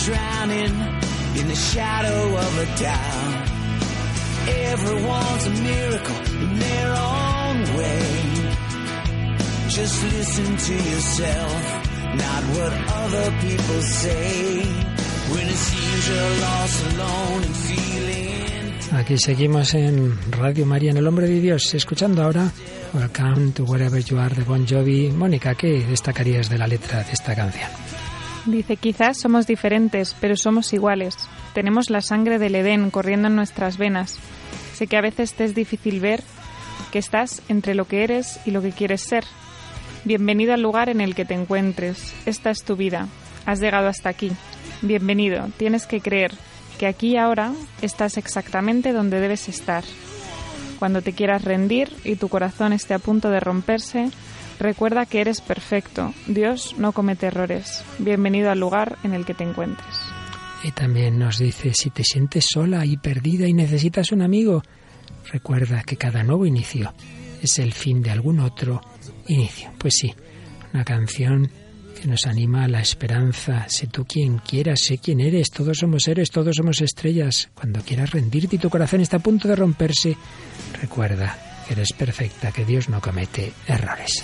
Drowning in the shadow of a doubt. Everyone's a miracle in their own way. Just listen to yourself, not what other people say. When it seems lost alone and feeling. Aquí seguimos en Radio María, en El Hombre de Dios, escuchando ahora Welcome to Wherever You Are de Bon Jovi. Mónica, ¿qué destacarías de la letra de esta canción? Dice, quizás somos diferentes, pero somos iguales. Tenemos la sangre del Edén corriendo en nuestras venas. Sé que a veces te es difícil ver que estás entre lo que eres y lo que quieres ser. Bienvenido al lugar en el que te encuentres. Esta es tu vida. Has llegado hasta aquí. Bienvenido. Tienes que creer que aquí y ahora estás exactamente donde debes estar. Cuando te quieras rendir y tu corazón esté a punto de romperse, Recuerda que eres perfecto. Dios no comete errores. Bienvenido al lugar en el que te encuentres. Y también nos dice, si te sientes sola y perdida y necesitas un amigo, recuerda que cada nuevo inicio es el fin de algún otro inicio. Pues sí, una canción que nos anima a la esperanza. Sé tú quien quieras, sé quién eres, todos somos seres, todos somos estrellas. Cuando quieras rendirte y tu corazón está a punto de romperse, recuerda Eres perfecta, que Dios no comete errores.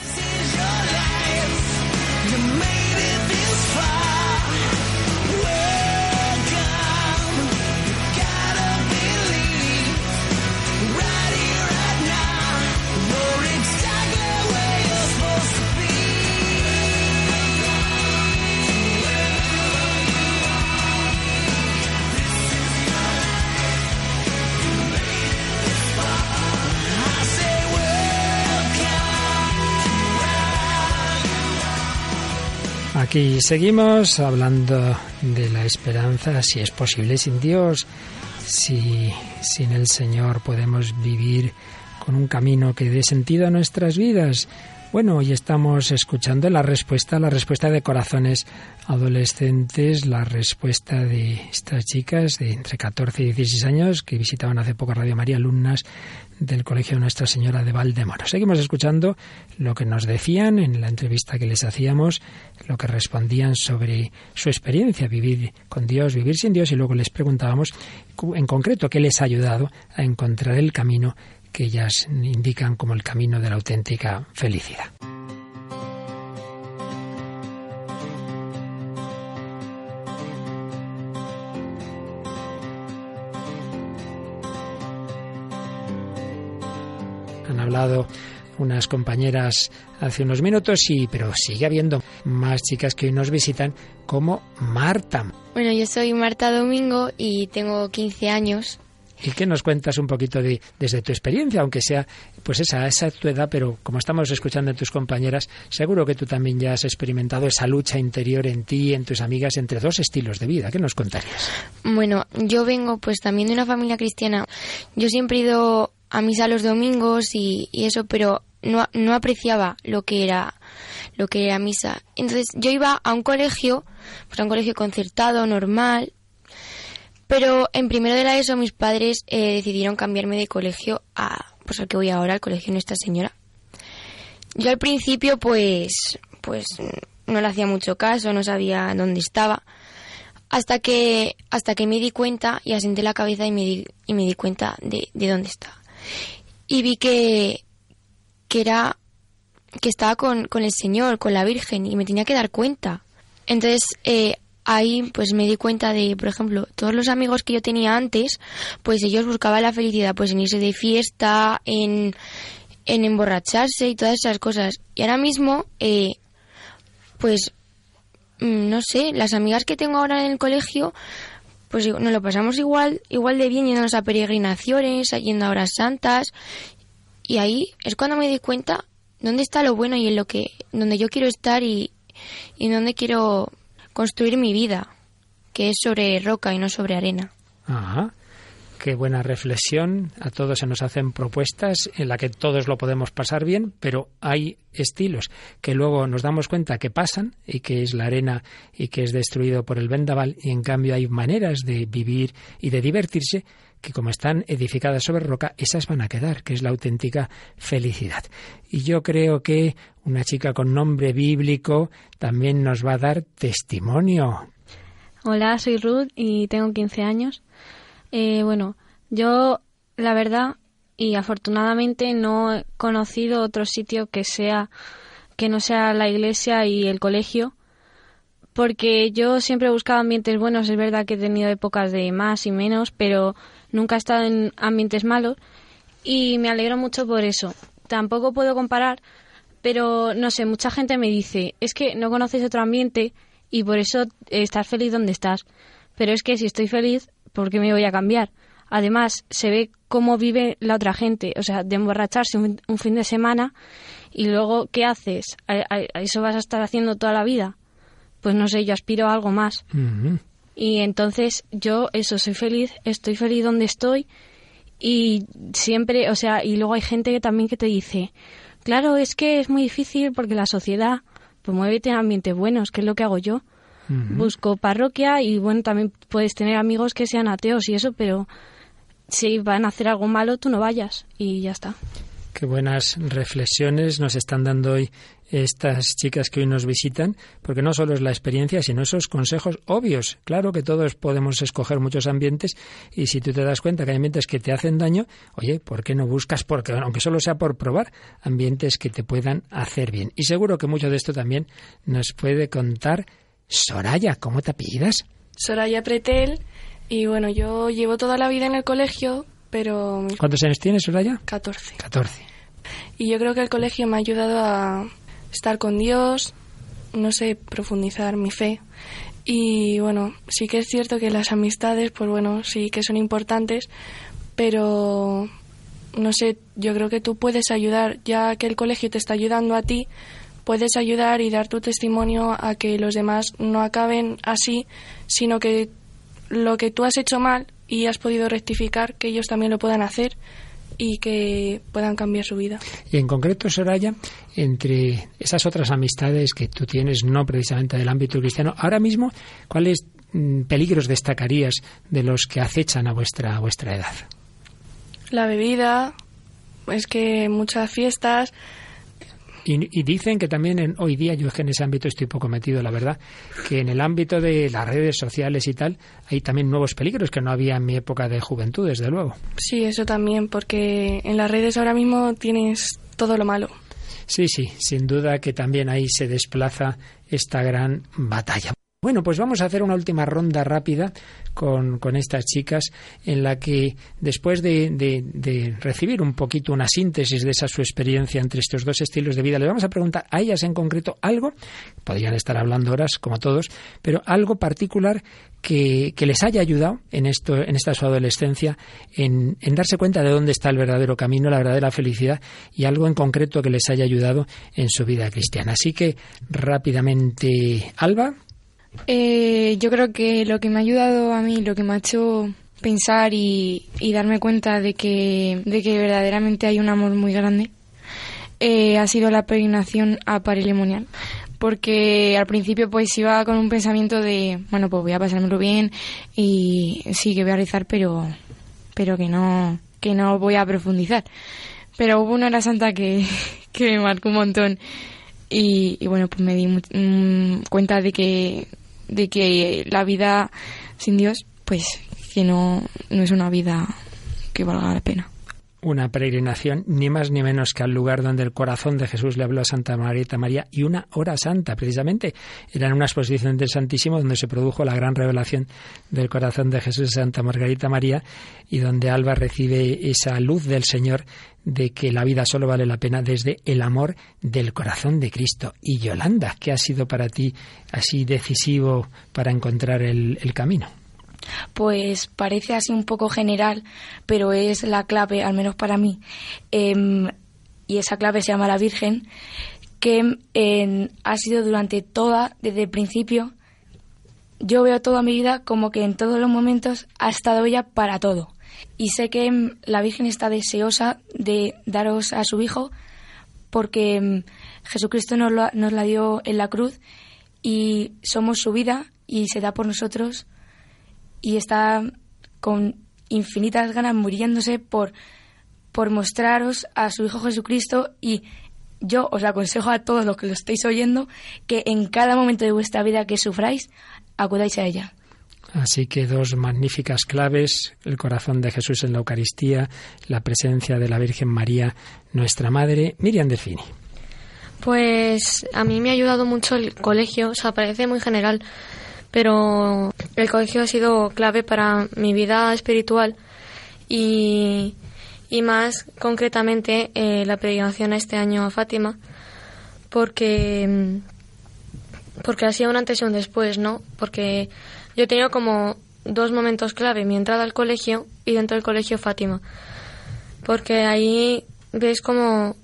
Aquí seguimos hablando de la esperanza, si es posible sin Dios, si sin el Señor podemos vivir con un camino que dé sentido a nuestras vidas. Bueno, hoy estamos escuchando la respuesta, la respuesta de corazones adolescentes, la respuesta de estas chicas de entre 14 y 16 años que visitaban hace poco Radio María, alumnas del Colegio Nuestra Señora de Valdemoro. Seguimos escuchando lo que nos decían en la entrevista que les hacíamos, lo que respondían sobre su experiencia, vivir con Dios, vivir sin Dios, y luego les preguntábamos en concreto qué les ha ayudado a encontrar el camino que ellas indican como el camino de la auténtica felicidad. hablado unas compañeras hace unos minutos, y, pero sigue habiendo más chicas que hoy nos visitan, como Marta. Bueno, yo soy Marta Domingo y tengo 15 años. ¿Y qué nos cuentas un poquito de, desde tu experiencia, aunque sea pues esa, esa tu edad, pero como estamos escuchando en tus compañeras, seguro que tú también ya has experimentado esa lucha interior en ti, en tus amigas, entre dos estilos de vida. ¿Qué nos contarías? Bueno, yo vengo pues también de una familia cristiana. Yo siempre he ido a misa los domingos y, eso, pero no, no, apreciaba lo que era lo que era misa. Entonces yo iba a un colegio, pues a un colegio concertado, normal, pero en primero de la ESO mis padres eh, decidieron cambiarme de colegio a pues al que voy ahora, al colegio Nuestra Señora. Yo al principio pues pues no le hacía mucho caso, no sabía dónde estaba, hasta que hasta que me di cuenta y asenté la cabeza y me di, y me di cuenta de, de dónde estaba y vi que, que era que estaba con, con, el Señor, con la Virgen, y me tenía que dar cuenta. Entonces, eh, ahí pues me di cuenta de, por ejemplo, todos los amigos que yo tenía antes, pues ellos buscaban la felicidad pues en irse de fiesta, en, en emborracharse y todas esas cosas. Y ahora mismo, eh, pues, mm, no sé, las amigas que tengo ahora en el colegio, pues nos lo pasamos igual, igual de bien yéndonos a peregrinaciones, yendo a horas santas. Y ahí es cuando me di cuenta dónde está lo bueno y en lo que, donde yo quiero estar y, y donde quiero construir mi vida, que es sobre roca y no sobre arena. Ajá. Qué buena reflexión. A todos se nos hacen propuestas en la que todos lo podemos pasar bien, pero hay estilos que luego nos damos cuenta que pasan y que es la arena y que es destruido por el vendaval y en cambio hay maneras de vivir y de divertirse que como están edificadas sobre roca, esas van a quedar, que es la auténtica felicidad. Y yo creo que una chica con nombre bíblico también nos va a dar testimonio. Hola, soy Ruth y tengo 15 años. Eh, bueno, yo la verdad y afortunadamente no he conocido otro sitio que sea que no sea la iglesia y el colegio porque yo siempre he buscado ambientes buenos, es verdad que he tenido épocas de más y menos, pero nunca he estado en ambientes malos y me alegro mucho por eso. Tampoco puedo comparar, pero no sé, mucha gente me dice, es que no conoces otro ambiente y por eso estás feliz donde estás. Pero es que si estoy feliz, ¿por qué me voy a cambiar? Además, se ve cómo vive la otra gente, o sea, de emborracharse un, un fin de semana y luego, ¿qué haces? ¿A, a- a eso vas a estar haciendo toda la vida? Pues no sé, yo aspiro a algo más. Y entonces yo, eso, soy feliz, estoy feliz donde estoy y siempre, o sea, y luego hay gente que también que te dice, claro, es que es muy difícil porque la sociedad, pues muévete en ambientes buenos, que es lo que hago yo. Busco parroquia y bueno, también puedes tener amigos que sean ateos y eso, pero si van a hacer algo malo, tú no vayas y ya está. Qué buenas reflexiones nos están dando hoy estas chicas que hoy nos visitan, porque no solo es la experiencia, sino esos consejos obvios. Claro que todos podemos escoger muchos ambientes y si tú te das cuenta que hay ambientes que te hacen daño, oye, ¿por qué no buscas, porque aunque solo sea por probar, ambientes que te puedan hacer bien? Y seguro que mucho de esto también nos puede contar Soraya, ¿cómo te apellidas? Soraya Pretel y bueno, yo llevo toda la vida en el colegio, pero ¿Cuántos años tienes, Soraya? 14. 14. Y yo creo que el colegio me ha ayudado a estar con Dios, no sé, profundizar mi fe. Y bueno, sí que es cierto que las amistades, pues bueno, sí que son importantes, pero no sé, yo creo que tú puedes ayudar, ya que el colegio te está ayudando a ti, puedes ayudar y dar tu testimonio a que los demás no acaben así, sino que lo que tú has hecho mal y has podido rectificar, que ellos también lo puedan hacer y que puedan cambiar su vida. Y en concreto, Soraya, entre esas otras amistades que tú tienes, no precisamente del ámbito cristiano, ahora mismo, ¿cuáles mm, peligros destacarías de los que acechan a vuestra, a vuestra edad? La bebida, es que muchas fiestas, Y, y dicen que también en, hoy día, yo es que en ese ámbito estoy poco metido, la verdad, que en el ámbito de las redes sociales y tal, hay también nuevos peligros que no había en mi época de juventud, desde luego. sí, eso también, porque en las redes ahora mismo tienes todo lo malo. Sí, sí, sin duda que también ahí se desplaza esta gran batalla. Bueno, pues vamos a hacer una última ronda rápida con, estas chicas en la que después de, recibir un poquito una síntesis de esa su experiencia entre estos dos estilos de vida, les vamos a preguntar a ellas en concreto algo, podrían estar hablando horas como todos, pero algo particular que, les haya ayudado en esto, en esta su adolescencia, en, en darse cuenta de dónde está el verdadero camino, la verdadera felicidad y algo en concreto que les haya ayudado en su vida cristiana. Así que rápidamente, Alba. Eh, yo creo que lo que me ha ayudado a mí, lo que me ha hecho pensar y, y darme cuenta de que, de que verdaderamente hay un amor muy grande, eh, ha sido la peregrinación a Parilemonial. Porque al principio pues iba con un pensamiento de, bueno, pues voy a pasármelo bien y sí que voy a rezar, pero, pero que no, que no voy a profundizar. Pero hubo una hora santa que, *laughs* que me marcó un montón y, bueno, pues me di mm, cuenta de que, de que la vida sin Dios, pues que no, no es una vida que valga la pena. Una peregrinación ni más ni menos que al lugar donde el corazón de Jesús le habló a Santa Margarita María y una hora santa, precisamente. Era en una exposición del Santísimo donde se produjo la gran revelación del corazón de Jesús a Santa Margarita María y donde Alba recibe esa luz del Señor de que la vida solo vale la pena desde el amor del corazón de Cristo. Y Yolanda, ¿qué ha sido para ti así decisivo para encontrar el, el camino? Pues parece así un poco general, pero es la clave, al menos para mí. Em, y esa clave se llama la Virgen, que em, ha sido durante toda, desde el principio, yo veo toda mi vida como que en todos los momentos ha estado ella para todo. Y sé que em, la Virgen está deseosa de daros a su Hijo porque Jesucristo nos, nos la dio en la cruz y somos su vida y se da por nosotros y está con infinitas ganas muriéndose por, por mostraros a su Hijo Jesucristo y yo os aconsejo a todos los que lo estéis oyendo que en cada momento de vuestra vida que sufráis, acudáis a ella. Así que dos magníficas claves, el corazón de Jesús en la Eucaristía, la presencia de la Virgen María, nuestra Madre, Miriam Delfini. Pues a mí me ha ayudado mucho el colegio, o sea, parece muy general, pero el colegio ha sido clave para mi vida espiritual y, y más concretamente eh, la peregrinación este año a Fátima, porque porque ha sido un antes y un después, ¿no? Porque yo he tenido como dos momentos clave, mi entrada al colegio y dentro del colegio Fátima. Porque ahí ves como,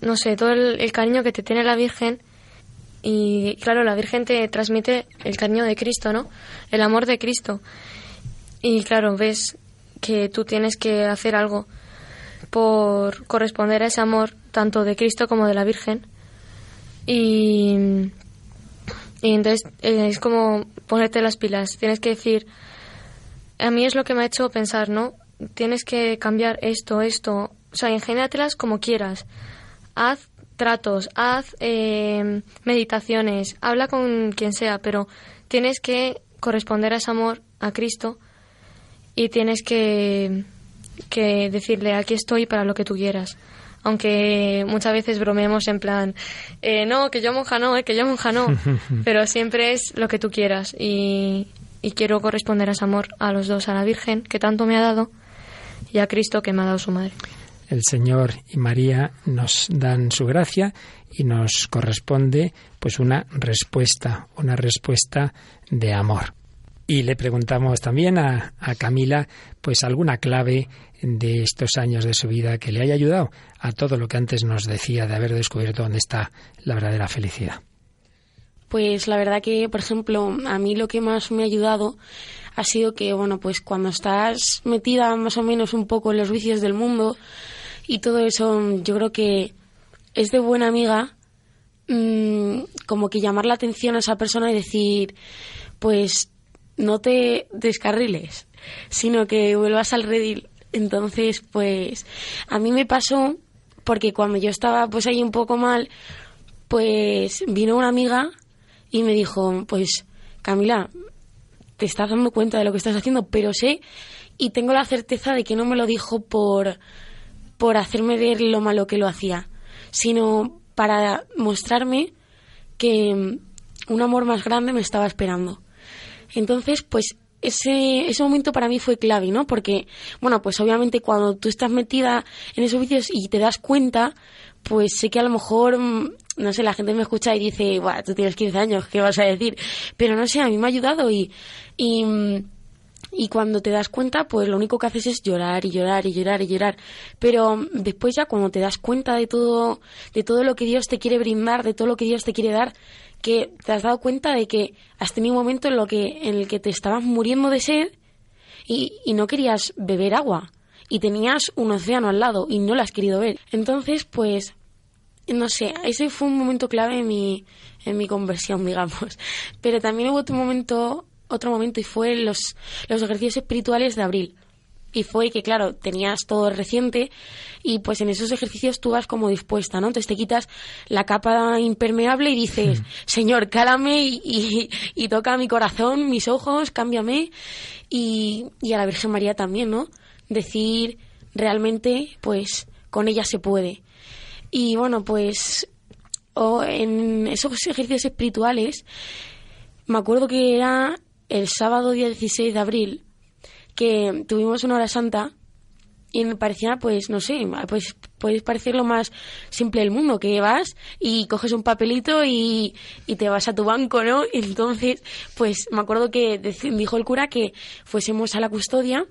no sé, todo el cariño que te tiene la Virgen y claro, la Virgen te transmite el cariño de Cristo, ¿no? El amor de Cristo. Y claro, ves que tú tienes que hacer algo por corresponder a ese amor, tanto de Cristo como de la Virgen. Y, y entonces eh, es como ponerte las pilas. Tienes que decir, a mí es lo que me ha hecho pensar, ¿no? Tienes que cambiar esto, esto. O sea, ingéniatelas como quieras. Haz tratos, haz eh, meditaciones, habla con quien sea, pero tienes que corresponder a ese amor, a Cristo, y tienes que, que decirle, aquí estoy para lo que tú quieras. Aunque muchas veces bromeemos en plan, eh, no, que yo monja no, eh, que yo monja no, *laughs* pero siempre es lo que tú quieras y, y quiero corresponder a ese amor a los dos, a la Virgen que tanto me ha dado y a Cristo que me ha dado su madre el Señor y María nos dan su gracia y nos corresponde pues una respuesta, una respuesta de amor. Y le preguntamos también a, a, Camila pues alguna clave de estos años de su vida que le haya ayudado a todo lo que antes nos decía de haber descubierto dónde está la verdadera felicidad. Pues la verdad que, por ejemplo, a mí lo que más me ha ayudado ha sido que, bueno, pues cuando estás metida más o menos un poco en los vicios del mundo, y todo eso, yo creo que es de buena amiga mmm, como que llamar la atención a esa persona y decir, pues no te descarriles, sino que vuelvas al redil. Entonces, pues a mí me pasó porque cuando yo estaba pues ahí un poco mal, pues vino una amiga y me dijo, pues Camila, te estás dando cuenta de lo que estás haciendo, pero sé y tengo la certeza de que no me lo dijo por por hacerme ver lo malo que lo hacía, sino para mostrarme que mm, un amor más grande me estaba esperando. Entonces, pues ese, ese momento para mí fue clave, ¿no? Porque, bueno, pues obviamente cuando tú estás metida en esos vicios y te das cuenta, pues sé que a lo mejor, mm, no sé, la gente me escucha y dice, Buah, tú tienes 15 años, ¿qué vas a decir? Pero no sé, a mí me ha ayudado y, y mm, y cuando te das cuenta, pues lo único que haces es llorar y llorar y llorar y llorar. Pero después ya cuando te das cuenta de todo, de todo lo que Dios te quiere brindar, de todo lo que Dios te quiere dar, que te has dado cuenta de que has tenido un momento en, lo que, en el que te estabas muriendo de sed y, y no querías beber agua y tenías un océano al lado y no lo has querido ver. Entonces, pues, no sé, ese fue un momento clave en mi, en mi conversión, *laughs* digamos. Pero también hubo otro momento otro momento y fue los, los ejercicios espirituales de abril. Y fue que, claro, tenías todo reciente y pues en esos ejercicios tú vas como dispuesta, ¿no? Entonces te quitas la capa impermeable y dices, Señor, cálame y, y, toca mi corazón, mis ojos, cámbiame. Y, y a la Virgen María también, ¿no? Decir realmente, pues con ella se puede. Y bueno, pues o en esos ejercicios espirituales, me acuerdo que era el sábado día 16 de abril, que tuvimos una hora santa y me parecía, pues, no sé, pues puedes parecer lo más simple del mundo, que vas y coges un papelito y, y te vas a tu banco, ¿no? *laughs* Entonces, pues me acuerdo que dijo el cura que fuésemos a la custodia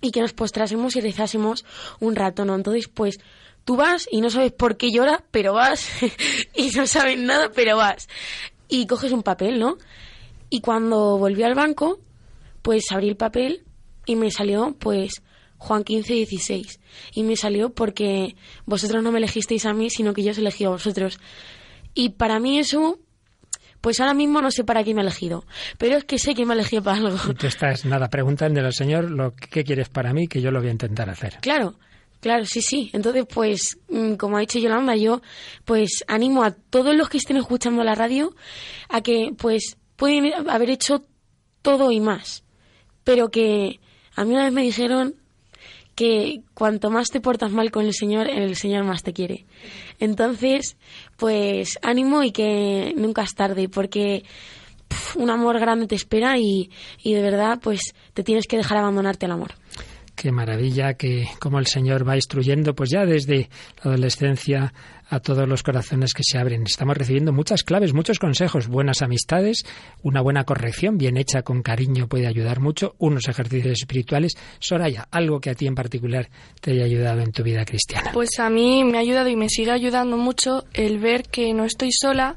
y que nos postrásemos y rezásemos un rato, ¿no? Entonces, pues tú vas y no sabes por qué lloras, pero vas *laughs* y no sabes nada, pero vas. Y coges un papel, ¿no? Y cuando volví al banco, pues abrí el papel y me salió, pues, Juan 15, 16. Y me salió porque vosotros no me elegisteis a mí, sino que yo os elegí a vosotros. Y para mí eso, pues ahora mismo no sé para qué me ha elegido, pero es que sé que me ha elegido para algo. Y tú estás, nada, preguntando al Señor lo que quieres para mí, que yo lo voy a intentar hacer. Claro, claro, sí, sí. Entonces, pues, mm, como ha dicho Yolanda, yo, pues, animo a todos los que estén escuchando la radio a que, pues, pueden haber hecho todo y más, pero que a mí una vez me dijeron que cuanto más te portas mal con el Señor, el Señor más te quiere. Entonces, pues ánimo y que nunca es tarde, porque un amor grande te espera y, y de verdad, pues te tienes que dejar abandonarte al amor. Qué maravilla que como el Señor va instruyendo, pues ya desde la adolescencia a todos los corazones que se abren. Estamos recibiendo muchas claves, muchos consejos, buenas amistades, una buena corrección bien hecha con cariño puede ayudar mucho, unos ejercicios espirituales. Soraya, algo que a ti en particular te haya ayudado en tu vida cristiana. Pues a mí me ha ayudado y me sigue ayudando mucho el ver que no estoy sola,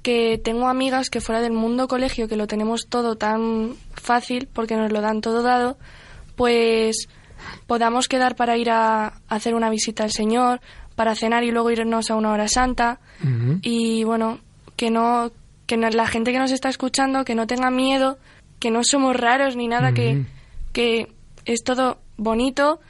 que tengo amigas que fuera del mundo colegio, que lo tenemos todo tan fácil porque nos lo dan todo dado, pues podamos quedar para ir a hacer una visita al Señor, para cenar y luego irnos a una hora santa. Y bueno, que no, que la gente que nos está escuchando, que no tenga miedo, que no somos raros ni nada, que, que es todo bonito,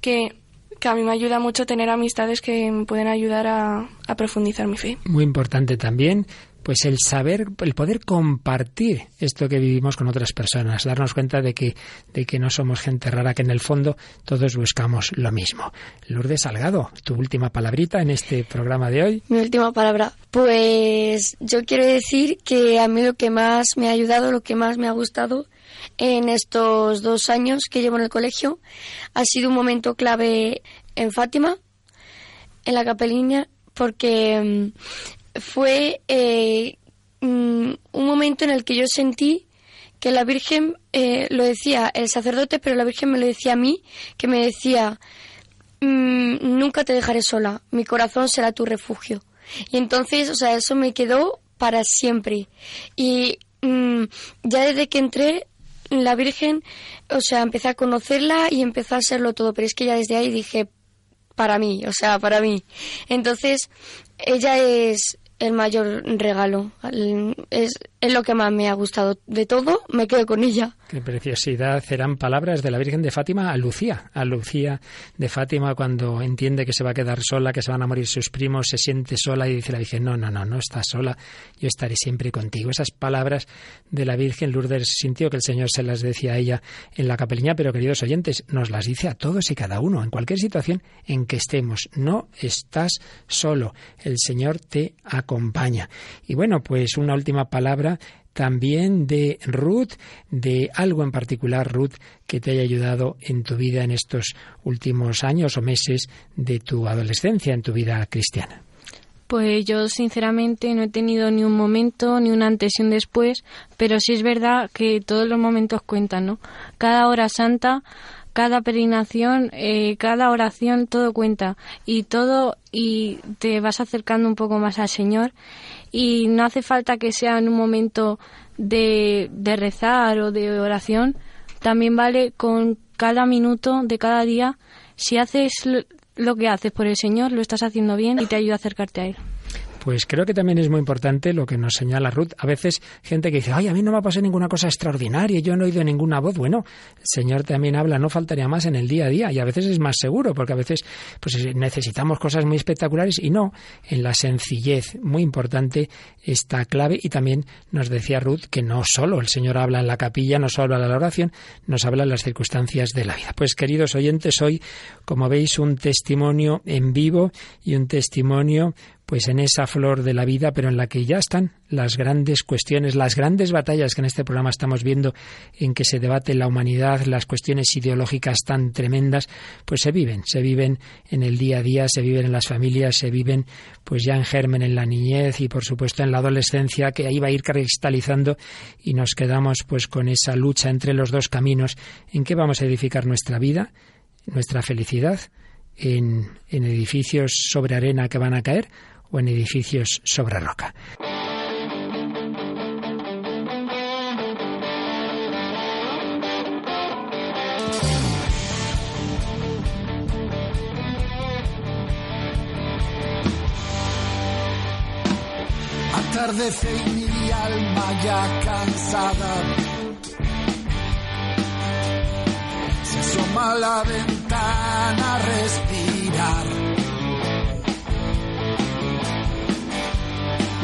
que, que a mí me ayuda mucho tener amistades que me pueden ayudar a, a profundizar mi fe. Muy importante también pues el saber, el poder compartir esto que vivimos con otras personas, darnos cuenta de que, de que no somos gente rara, que en el fondo todos buscamos lo mismo. Lourdes Salgado, tu última palabrita en este programa de hoy. Mi última palabra. Pues yo quiero decir que a mí lo que más me ha ayudado, lo que más me ha gustado en estos dos años que llevo en el colegio ha sido un momento clave en Fátima, en la capeliña, porque fue eh, mm, un momento en el que yo sentí que la Virgen eh, lo decía el sacerdote, pero la Virgen me lo decía a mí, que me decía, mm, nunca te dejaré sola, mi corazón será tu refugio. Y entonces, o sea, eso me quedó para siempre. Y mm, ya desde que entré, la Virgen, o sea, empecé a conocerla y empezó a serlo todo, pero es que ya desde ahí dije, para mí, o sea, para mí. Entonces, ella es el mayor regalo. Es, es, lo que más me ha gustado de todo. Me quedo con ella. Qué preciosidad. Serán palabras de la Virgen de Fátima a Lucía. A Lucía de Fátima cuando entiende que se va a quedar sola, que se van a morir sus primos, se siente sola y dice la Virgen, no, no, no, no estás sola, yo estaré siempre contigo. Esas palabras de la Virgen, Lourdes sintió que el Señor se las decía a ella en la capeliña, pero queridos oyentes, nos las dice a todos y cada uno, en cualquier situación en que estemos. No estás solo. El Señor te acompaña. Y bueno, pues una última palabra también de Ruth, de algo en particular, Ruth, que te haya ayudado en tu vida en estos últimos años o meses de tu adolescencia, en tu vida cristiana. Pues yo sinceramente no he tenido ni un momento, ni un antes y un después, pero sí es verdad que todos los momentos cuentan, ¿no? Cada hora santa, cada peregrinación, eh, cada oración, todo cuenta. Y todo y te vas acercando un poco más al Señor. Y no hace falta que sea en un momento de, de rezar o de oración, también vale con cada minuto de cada día, si haces lo que haces por el Señor, lo estás haciendo bien y te ayuda a acercarte a Él. Pues creo que también es muy importante lo que nos señala Ruth. A veces gente que dice, ay, a mí no me ha pasado ninguna cosa extraordinaria, yo no he oído ninguna voz. Bueno, el Señor también habla, no faltaría más en el día a día y a veces es más seguro porque a veces pues necesitamos cosas muy espectaculares y no en la sencillez. Muy importante esta clave y también nos decía Ruth que no solo el Señor habla en la capilla, no solo habla la oración, nos habla en las circunstancias de la vida. Pues queridos oyentes, hoy, como veis, un testimonio en vivo y un testimonio pues en esa flor de la vida, pero en la que ya están las grandes cuestiones, las grandes batallas que en este programa estamos viendo en que se debate la humanidad, las cuestiones ideológicas tan tremendas, pues se viven, se viven en el día a día, se viven en las familias, se viven pues ya en germen en la niñez y por supuesto en la adolescencia que ahí va a ir cristalizando y nos quedamos pues con esa lucha entre los dos caminos en que vamos a edificar nuestra vida, nuestra felicidad en, en edificios sobre arena que van a caer o en edificios sobre roca. Atardece y mi alma ya cansada se asoma la ventana a respirar.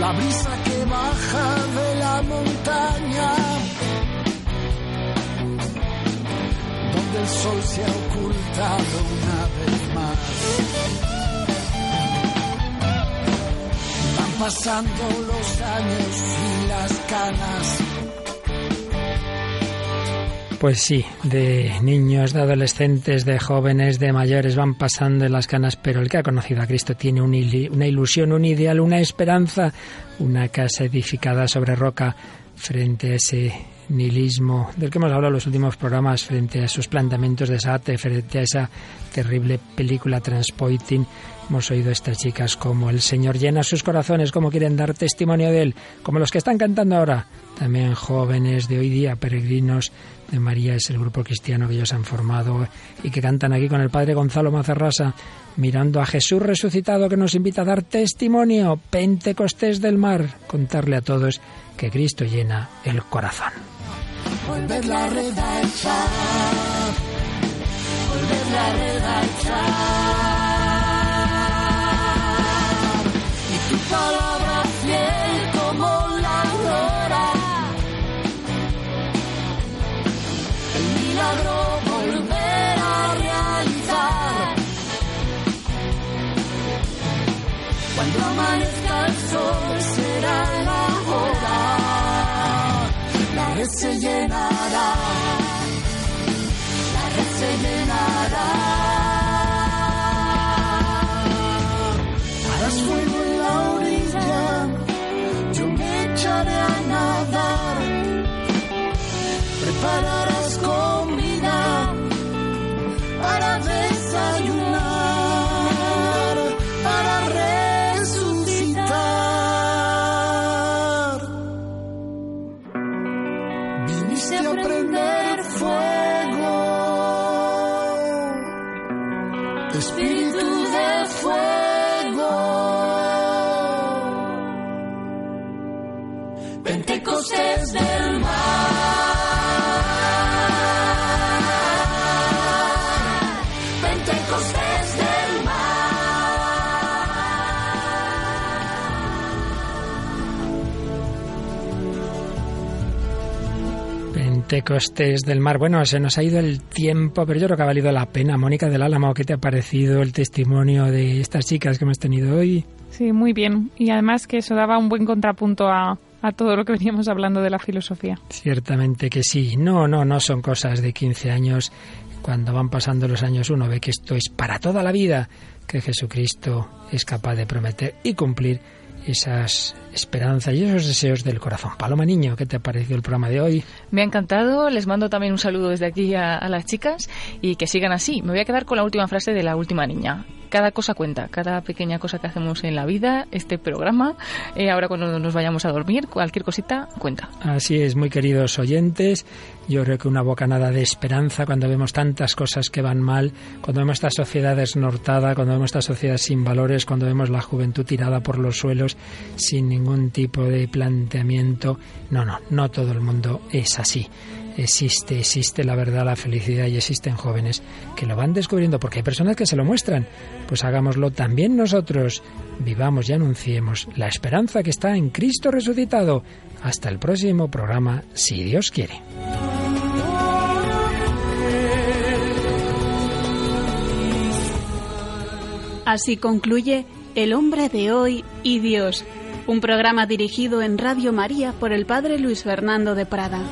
La brisa que baja de la montaña, donde el sol se ha ocultado una vez más. Van pasando los años y las canas. Pues sí, de niños, de adolescentes, de jóvenes, de mayores van pasando en las canas, pero el que ha conocido a Cristo tiene una ilusión, un ideal, una esperanza, una casa edificada sobre roca frente a ese nihilismo del que hemos hablado en los últimos programas, frente a esos planteamientos de Sartre, frente a esa terrible película Transpoiting Hemos oído a estas chicas como el Señor llena sus corazones, como quieren dar testimonio de Él, como los que están cantando ahora, también jóvenes de hoy día, peregrinos de María, es el grupo cristiano que ellos han formado y que cantan aquí con el Padre Gonzalo Mazarrasa, mirando a Jesús resucitado que nos invita a dar testimonio, Pentecostés del mar, contarle a todos que Cristo llena el corazón. la palabra fiel como la aurora. El milagro volver a realizar. Cuando amanezca el sol red se llenará. La red se llenará. Harás fuego a nadar, prepararás Pentecostés del mar. Bueno, se nos ha ido el tiempo, pero yo creo que ha valido la pena. Mónica del Álamo, ¿qué te ha parecido el testimonio de estas chicas que hemos tenido hoy? Sí, muy bien. Y además que eso daba un buen contrapunto a, a todo lo que veníamos hablando de la filosofía. Ciertamente que sí. No, no, no son cosas de 15 años. Cuando van pasando los años uno ve que esto es para toda la vida, que Jesucristo es capaz de prometer y cumplir esas esperanzas y esos deseos del corazón. Paloma Niño, ¿qué te ha parecido el programa de hoy? Me ha encantado, les mando también un saludo desde aquí a, a, las chicas y que sigan así. Me voy a quedar con la última frase de la última niña cada cosa cuenta, cada pequeña cosa que hacemos en la vida, este programa, eh, ahora cuando nos vayamos a dormir, cualquier cosita cuenta. Así es, muy queridos oyentes, yo creo que una bocanada de esperanza cuando vemos tantas cosas que van mal, cuando vemos esta sociedad desnortada, cuando vemos esta sociedad sin valores, cuando vemos la juventud tirada por los suelos sin ningún tipo de planteamiento. No, no, no todo el mundo es así existe, existe la verdad, la felicidad y existen jóvenes que lo van descubriendo porque hay personas que se lo muestran. Pues hagámoslo también nosotros. Vivamos y anunciemos la esperanza que está en Cristo resucitado. Hasta el próximo programa, si Dios quiere. Así concluye El hombre de hoy y Dios, un programa dirigido en Radio María por el Padre Luis Fernando de Prada.